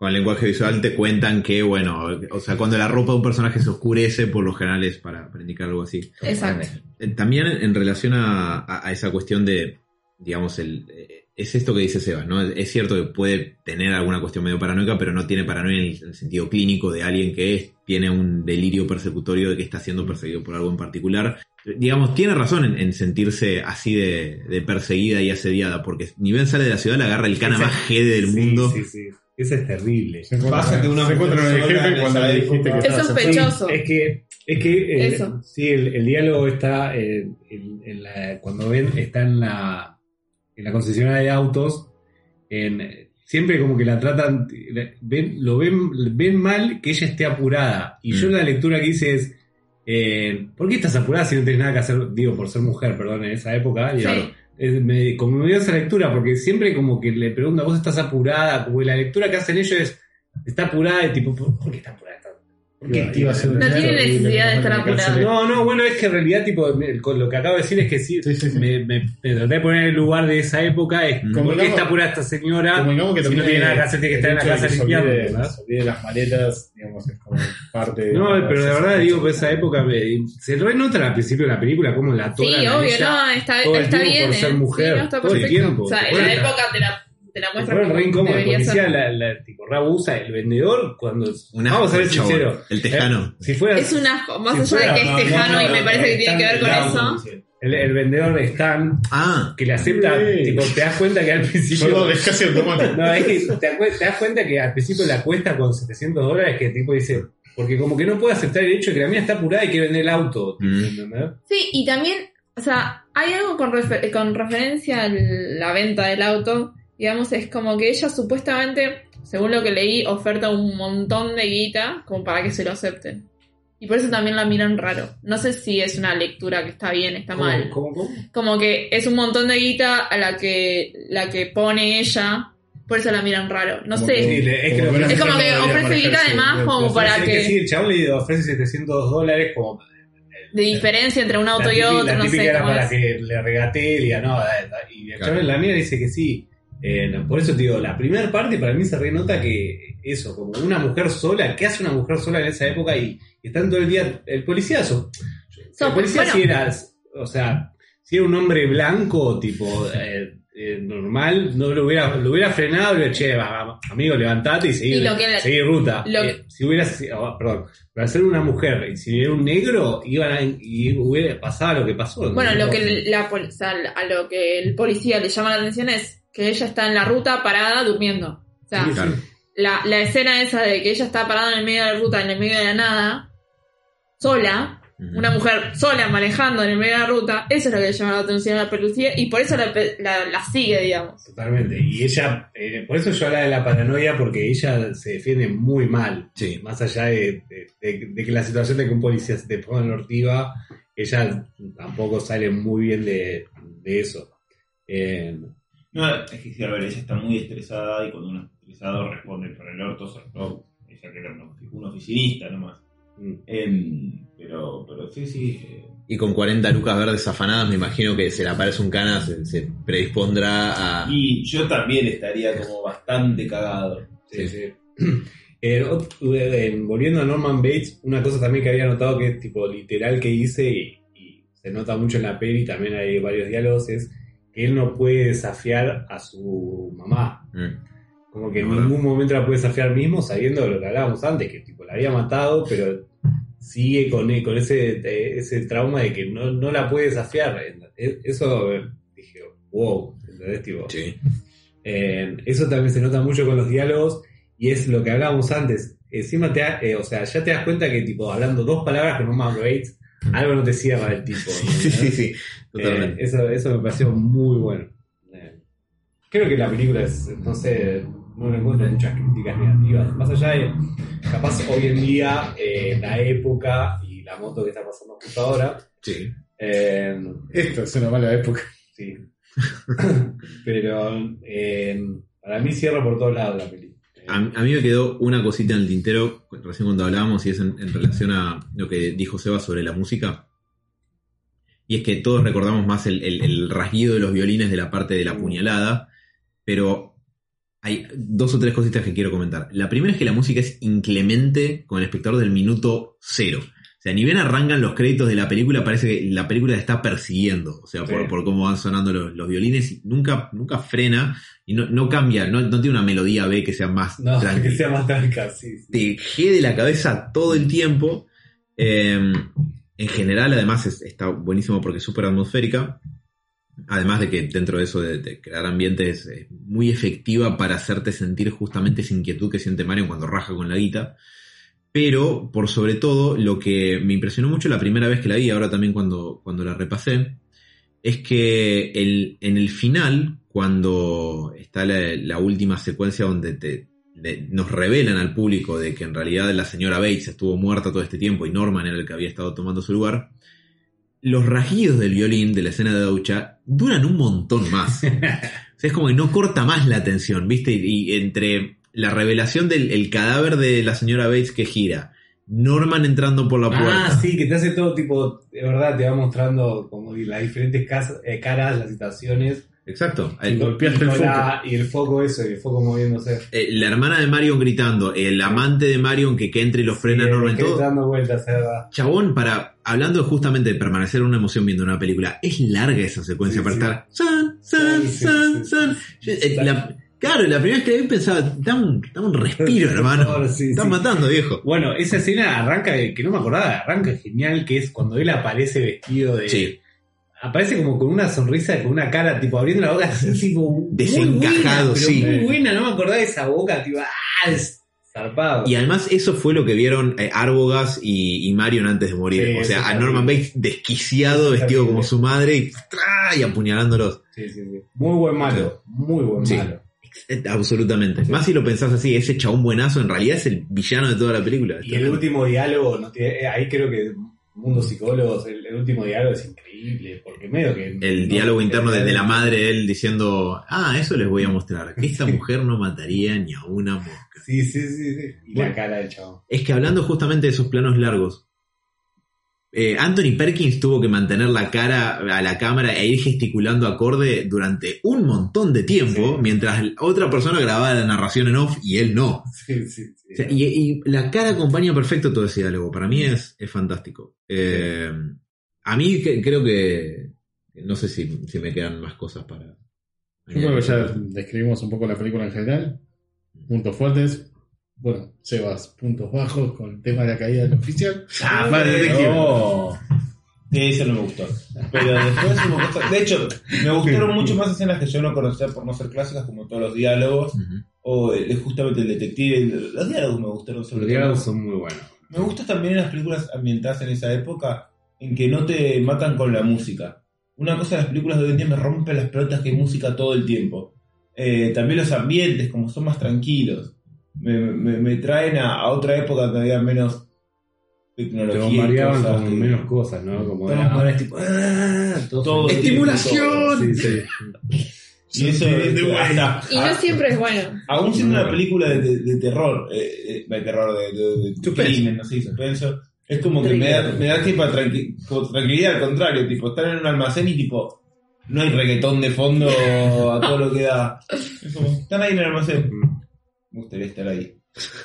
Con el lenguaje visual te cuentan que, bueno, o sea, cuando la ropa de un personaje se oscurece, por lo general es para, para indicar algo así. Exacto. Eh, También en relación a, a- a esa cuestión de, digamos, el, eh, es esto que dice Seba, ¿no? Es cierto que puede tener alguna cuestión medio paranoica, pero no tiene paranoia en el, en el sentido clínico de alguien que es- tiene un delirio persecutorio de que está siendo perseguido por algo en particular. Digamos, tiene razón en, en sentirse así de, de perseguida y asediada, porque ni bien sale de la ciudad, le agarra el cana más jede del sí, mundo. Sí, sí. Eso es terrible. Se encuentra, que una se encuentra con el jefe en cuando le dijiste que Es sospechoso. Es que, es que eh, Eso. sí, el, el diálogo está eh, en- en la- cuando ven, está en la, en la concesionaria de autos, en, siempre como que la tratan, ven, lo ven, ven mal que ella esté apurada. Y yo Mm. la lectura que hice es, eh, ¿por qué estás apurada si no tienes nada que hacer? Digo, por ser mujer, perdón, en esa época. y Sí. claro, me, dio esa lectura, porque siempre como que le pregunta, vos estás apurada, como que la lectura que hacen ellos es, está apurada, y tipo, ¿por, por qué está apurada? ¿Por qué? Iba a ser No tiene necesidad de estar que apurado. No, no, bueno, es que en realidad, tipo, me- con lo que acabo de decir es que sí, Sí, sí, sí. Me, me- me traté de poner en el lugar de esa época, es Como ¿por qué digamos- está apurada esta señora? Como digamos que si no tiene nada que hacer, tiene que estar en la el de casa que limpiando, las maletas, digamos, es como parte de. No, pero de verdad digo que esa época me- se renota al principio de la película como la Sí, toran a obvio, ella. no, está, todo el está tiempo bien. por ser ¿eh? mujer, Sí, no, está todo el tiempo. O sea, en la época te la, te la muestra fueron re como incómodo, debería porque ser. la, la, tipo, Rabusa, el vendedor, cuando... Un vamos a ser chabón. sinceros. El tejano. eh, si fuera... Es un asco, más Si allá de fuera- que es no, no, tejano no, y me no, parece que tiene que ver con eso. El El, el vendedor Stan, Ah, que le acepta, Sí. tipo, te das cuenta que al principio. Perdón, es casi automático. No, es que te, das cuenta que al principio la cuesta con 700 dólares, que el tipo dice, porque como que no puede aceptar el hecho de que la mina está apurada y quiere vender el auto. Mm. ¿entendés? Sí, y también, o sea, hay algo con, refer- con referencia a la venta del auto. Digamos, es como que ella supuestamente, según lo que leí, oferta un montón de guita como para que se lo acepten. Y por eso también la miran raro. No sé si es una lectura que está bien, está ¿Cómo, mal. cómo, cómo? Como que es un montón de guita a la que, la que pone ella, por eso la miran raro. No Como sé. Le- es que lo- no Es como que ofrece guita además como Lo para que- sí, el chabón le ofrece 700 dólares como De diferencia entre un auto la y otro, la no sé era cómo para es. que le regatee no, da- da- y el Claro. chabón en la mía dice que sí. Eh, no, por eso te digo, la primera parte para mí se renota que eso, como una mujer sola, ¿qué hace una mujer sola en esa época? Y, y están todo el día, el policía, so- So, el policía bueno. si era, o sea, si era un hombre blanco, tipo, eh, eh, normal, no lo hubiera, lo hubiera frenado y le hubiera, che, va, amigo, levantate y seguí, seguí ruta. lo Eh, si hubiera, sido- oh, perdón, para ser una mujer y si era un negro, iban a, y hubiera pasado lo que pasó. Bueno, ¿no? lo que la, o sea, a lo que el policía le llama la atención es que ella está en la ruta parada durmiendo. O sea, Sí, claro. la, la escena esa de que ella está parada en el medio de la ruta, en el medio de la nada, sola, una mujer sola manejando en el medio de la ruta, eso es lo que le llama la atención a la policía y por eso la, la- la sigue, digamos. Totalmente. Y ella, eh, por eso yo hablaba de la paranoia, porque ella se defiende muy mal. Sí. Más allá de, de- de- de que la situación de que un policía se te ponga en la ortiva, ella tampoco sale muy bien de, de eso. Eh, No, es que a ver, ella está muy estresada y cuando uno está estresado responde para el orto, sobre todo ella que era una- un oficinista nomás. mm. Em, pero, pero sí, sí. eh, Y con 40 lucas verdes afanadas, me imagino que se le aparece un cana, se, se predispondrá a. y yo también estaría como bastante cagado. Sí, sí. Eh, eh, volviendo a Norman Bates, una cosa también que había notado que es tipo literal que hice y, y se nota mucho en la peli, también hay varios diálogos, es él no puede desafiar a su mamá. Mm. Como que en ningún momento la puede desafiar mismo, sabiendo lo que hablábamos antes, que tipo la había matado, pero sigue con, e- con ese, eh, ese trauma de que no, no la puede desafiar. Eh, Eso eh, dije, wow, ¿entendés? Tipo, Sí. eh, eso también se nota mucho con los diálogos y es lo que hablábamos antes. Encima te eh, o sea, ya te das cuenta que tipo hablando dos palabras con Norman Bates, algo no te cierra el tipo. Sí, sí, sí. Eh, eso, eso me pareció muy bueno. Eh, creo que la película es, no sé, no le encuentro muchas críticas negativas. Más allá de, capaz hoy en día, eh, la época y la moto que está pasando justo ahora. Sí. eh, Esta es una mala época. Sí. Pero eh, para mí cierra por todos lados la película. A, a mí me quedó una cosita en el tintero, recién cuando hablábamos, y es en, en relación a lo que dijo Seba sobre la música. Y es que todos recordamos más el, el, el rasguido de los violines de la parte de la puñalada, pero hay dos o tres cositas que quiero comentar. La primera es que la música es inclemente con el espectador del minuto cero. O sea, ni bien arrancan los créditos de la película, parece que la película está persiguiendo. O sea, por, Sí. por cómo van sonando los, los violines, nunca, nunca frena y no, no cambia, no, no tiene una melodía B que sea más No, tranquila que sea más tranca, sí. sí. te jede la cabeza todo el tiempo. Eh, en general, además, es- está buenísimo porque es súper atmosférica. Además de que dentro de eso de, crear ambientes es muy efectiva para hacerte sentir justamente esa inquietud que siente Mario cuando raja con la guita. Pero, por sobre todo, lo que me impresionó mucho la primera vez que la vi, ahora también cuando, cuando la repasé, es que en el final, cuando está la última secuencia donde te, nos revelan al público de que en realidad la señora Bates estuvo muerta todo este tiempo y Norman era el que había estado tomando su lugar, los rasguidos del violín de la escena de ducha duran un montón más. O sea, es como que no corta más la atención, ¿viste? Y, y entre la revelación del el cadáver de la señora Bates que gira, Norman entrando por la puerta. Ah, sí, que te hace todo tipo, de verdad, te va mostrando como las diferentes eh, caras, las situaciones. Exacto. Y El- golpeaste el foco. y el foco eso, y el foco moviéndose. eh, la hermana de Marion gritando, el amante de Marion que, que entre y lo frena Sí, Norman, que todo. dando vueltas, verdad. Chabón, para, hablando justamente de permanecer en una emoción viendo una película, es larga esa secuencia Sí, para sí. estar. San, san, san, san. Eh, la- claro, la primera vez que la vi pensaba, da un, un respiro, hermano. Sí. matando, viejo. Bueno, esa escena arranca, que no me acordaba, arranca genial, que es cuando él aparece vestido de... Aparece como con una sonrisa, con una cara, tipo abriendo la boca, así como muy Desencajado, buena, pero sí. Muy buena, no me acordaba de esa boca, tipo, ah, zarpado. Y además eso fue lo que vieron eh, Arbogast y, y Marion antes de morir. Sí, o sea, a. Norman Bates desquiciado, Es vestido como su madre y, y apuñalándolos. Sí, sí, sí. Muy buen malo, muy buen Sí. malo. Absolutamente. Más si lo pensás así, ese chabón buenazo en realidad es el villano de toda la película. Y el último diálogo, no eh, ahí creo que mundo psicólogos, el, el último diálogo es increíble, porque medio que... El no- diálogo interno desde la madre, él diciendo, ah, eso les voy a mostrar. que Esta mujer no mataría ni a una mosca. Sí, sí, sí, sí. Y Bueno. la cara del chabón. Es que hablando justamente de esos planos largos, eh, Anthony Perkins tuvo que mantener la cara a la cámara e ir gesticulando acorde durante un montón de tiempo, Sí. mientras otra persona grababa la narración en off y él no. Sí, sí, sí. O sea, y, y la cara acompaña perfecto todo ese diálogo. Para mí es, es fantástico. Eh, a mí que- creo que... No sé si, si me quedan más cosas para... Yo creo que ya describimos un poco la película en general. Puntos fuertes. Bueno, Sebas, puntos bajos con el tema de la caída del oficial. Ah, padre detective. No. Sí, eso no me gustó. Pero después cosas- De hecho, me gustaron mucho más escenas que yo no conocía por no ser clásicas, como todos los diálogos, Ujú. o el- justamente el detective. Los diálogos me gustaron sobre Los todo. diálogos son muy buenos. Me gusta también las películas ambientadas en esa época en que no te matan con la música. Una cosa de las películas de hoy en día me rompe las pelotas que hay música todo el tiempo. Eh, también los ambientes, como son más tranquilos, me, me- me traen a, a otra época donde había menos Te tecnología. y bombardeaban cosas con que- menos cosas, ¿no? Como es tipo... ¡ah! Todo tiempo, Sí, sí. Y eso De hasta- Y no siempre es bueno. Aún siendo una película de, de- de terror, eh, eh, de terror, de, de, de Suspenso. crimen, no sé, suspenso, es como que me da, me da tipo tranqui- como tranquilidad, al contrario, tipo, estar en un almacén y tipo, no hay reggaetón de fondo a todo lo que da. Es como, están ahí en el almacén. Me gustaría estar ahí.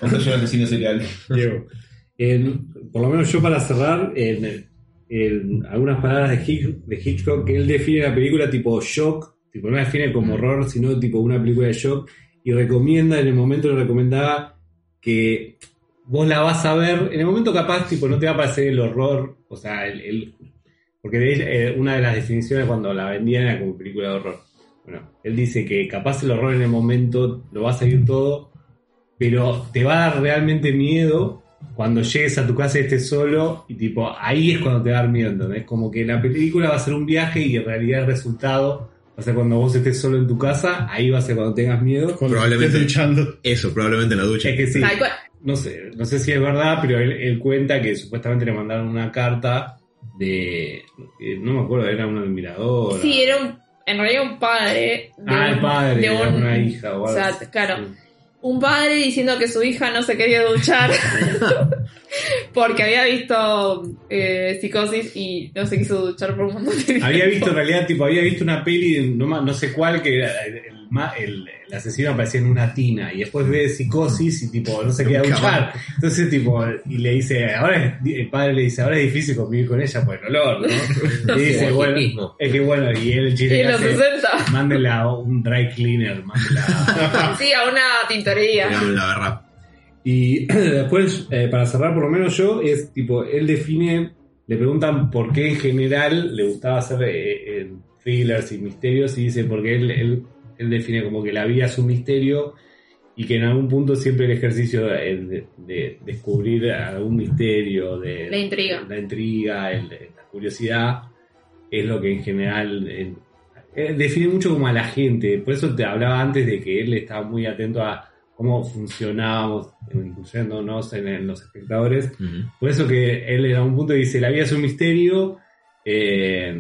Aunque un asesino serial. Diego. En- por lo menos yo para cerrar, en, en algunas palabras de, Hitch- de Hitchcock, que él define la película tipo shock, tipo no la define como horror, sino tipo una película de shock, y recomienda, en el momento le recomendaba que vos la vas a ver, en el momento capaz tipo no te va a parecer el horror, o sea, el, el- porque de él, eh, una de las definiciones cuando la vendían era como película de horror. Bueno, él dice que capaz el horror en el momento lo va a seguir todo, pero te va a dar realmente miedo cuando llegues a tu casa y estés solo y tipo ahí es cuando te va a dar miedo, ¿entendés? Como que la película va a ser un viaje y en realidad el resultado va a ser cuando vos estés solo en tu casa, ahí va a ser cuando tengas miedo. Probablemente. estés luchando. Eso, probablemente en la ducha. Es que sí, Tal cual. No sé, no sé si es verdad, pero él, él cuenta que supuestamente le mandaron una carta de, eh, no me acuerdo, era una admiradora. Sí, era un, en realidad un padre. de Ah, el padre, de era un- una hija o O algo sea, así. claro. Sí. Un padre diciendo que su hija no se quería duchar porque había visto eh, psicosis y no se quiso duchar por un montón de tiempo. Había visto en realidad, tipo, había visto una peli, no, no sé cuál, que era el, asesino aparecía en una tina y después ve psicosis y tipo no se queda duchar. Entonces tipo, y le dice, ahora es, el padre le dice, ahora es difícil convivir con ella por el olor, ¿no? Y dice, bueno, es que bueno, y él el Y chiste que en los hace, 60. mándenla a un dry cleaner, mándenla Sí, a una tintorería. La verdad. Y después, eh, para cerrar por lo menos yo, es tipo, él define, le preguntan por qué en general le gustaba hacer eh, eh, thrillers y misterios y dice porque él, él, él define como que la vida es un misterio y que en algún punto siempre el ejercicio de, de- de descubrir algún misterio, de La intriga. la intriga, el- la curiosidad, es lo que en general eh, eh, define mucho como a la gente. Por eso te hablaba antes de que él estaba muy atento a cómo funcionábamos, incluyéndonos en, en los espectadores. Por eso que él en algún punto dice, la vida es un misterio. eh,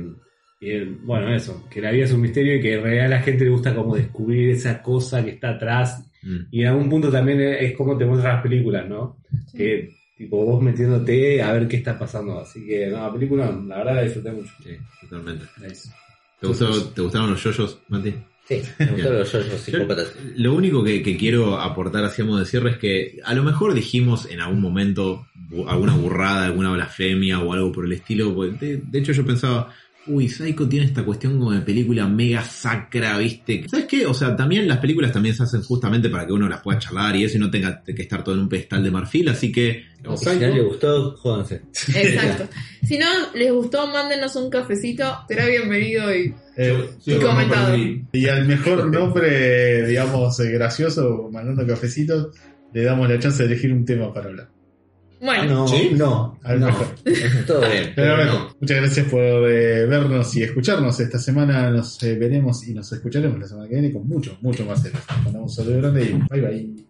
y bueno, eso, que la vida es un misterio y que en realidad a la gente le gusta como descubrir esa cosa que está atrás. Mm. Y en algún punto también es como te muestran las películas, ¿no? Que tipo vos metiéndote a ver qué está pasando. Así que, no, la película, la verdad la disfruté mucho. Sí, totalmente. ¿Te, gustó- ¿Te gustaron los yoyos, Mati? Sí, me gustaron los yoyos psicópatas. Lo único que, que quiero aportar así de cierre es que a lo mejor dijimos en algún momento alguna burrada, alguna blasfemia o algo por el estilo. porque De, de hecho, yo pensaba, Uy, Psycho tiene esta cuestión como de película mega sacra, ¿viste? ¿Sabes qué? O sea, también las películas también se hacen justamente para que uno las pueda charlar y eso y no tenga que estar todo en un pedestal de marfil, así que... O Si no le Psycho, gustó, jódanse. Exacto. Si no les gustó, mándenos un cafecito. Será bienvenido y eh, Y comentado. y al mejor nombre, digamos, eh, gracioso, mandando cafecitos, le damos la chance de elegir un tema para hablar. Bueno. No, ¿Sí? no, Al no. mejor. Todo bien. Pero bueno, no. muchas gracias por eh, vernos y escucharnos. Esta semana nos eh, veremos y nos escucharemos la semana que viene con mucho, mucho más. Les Mandamos un saludo grande y bye bye.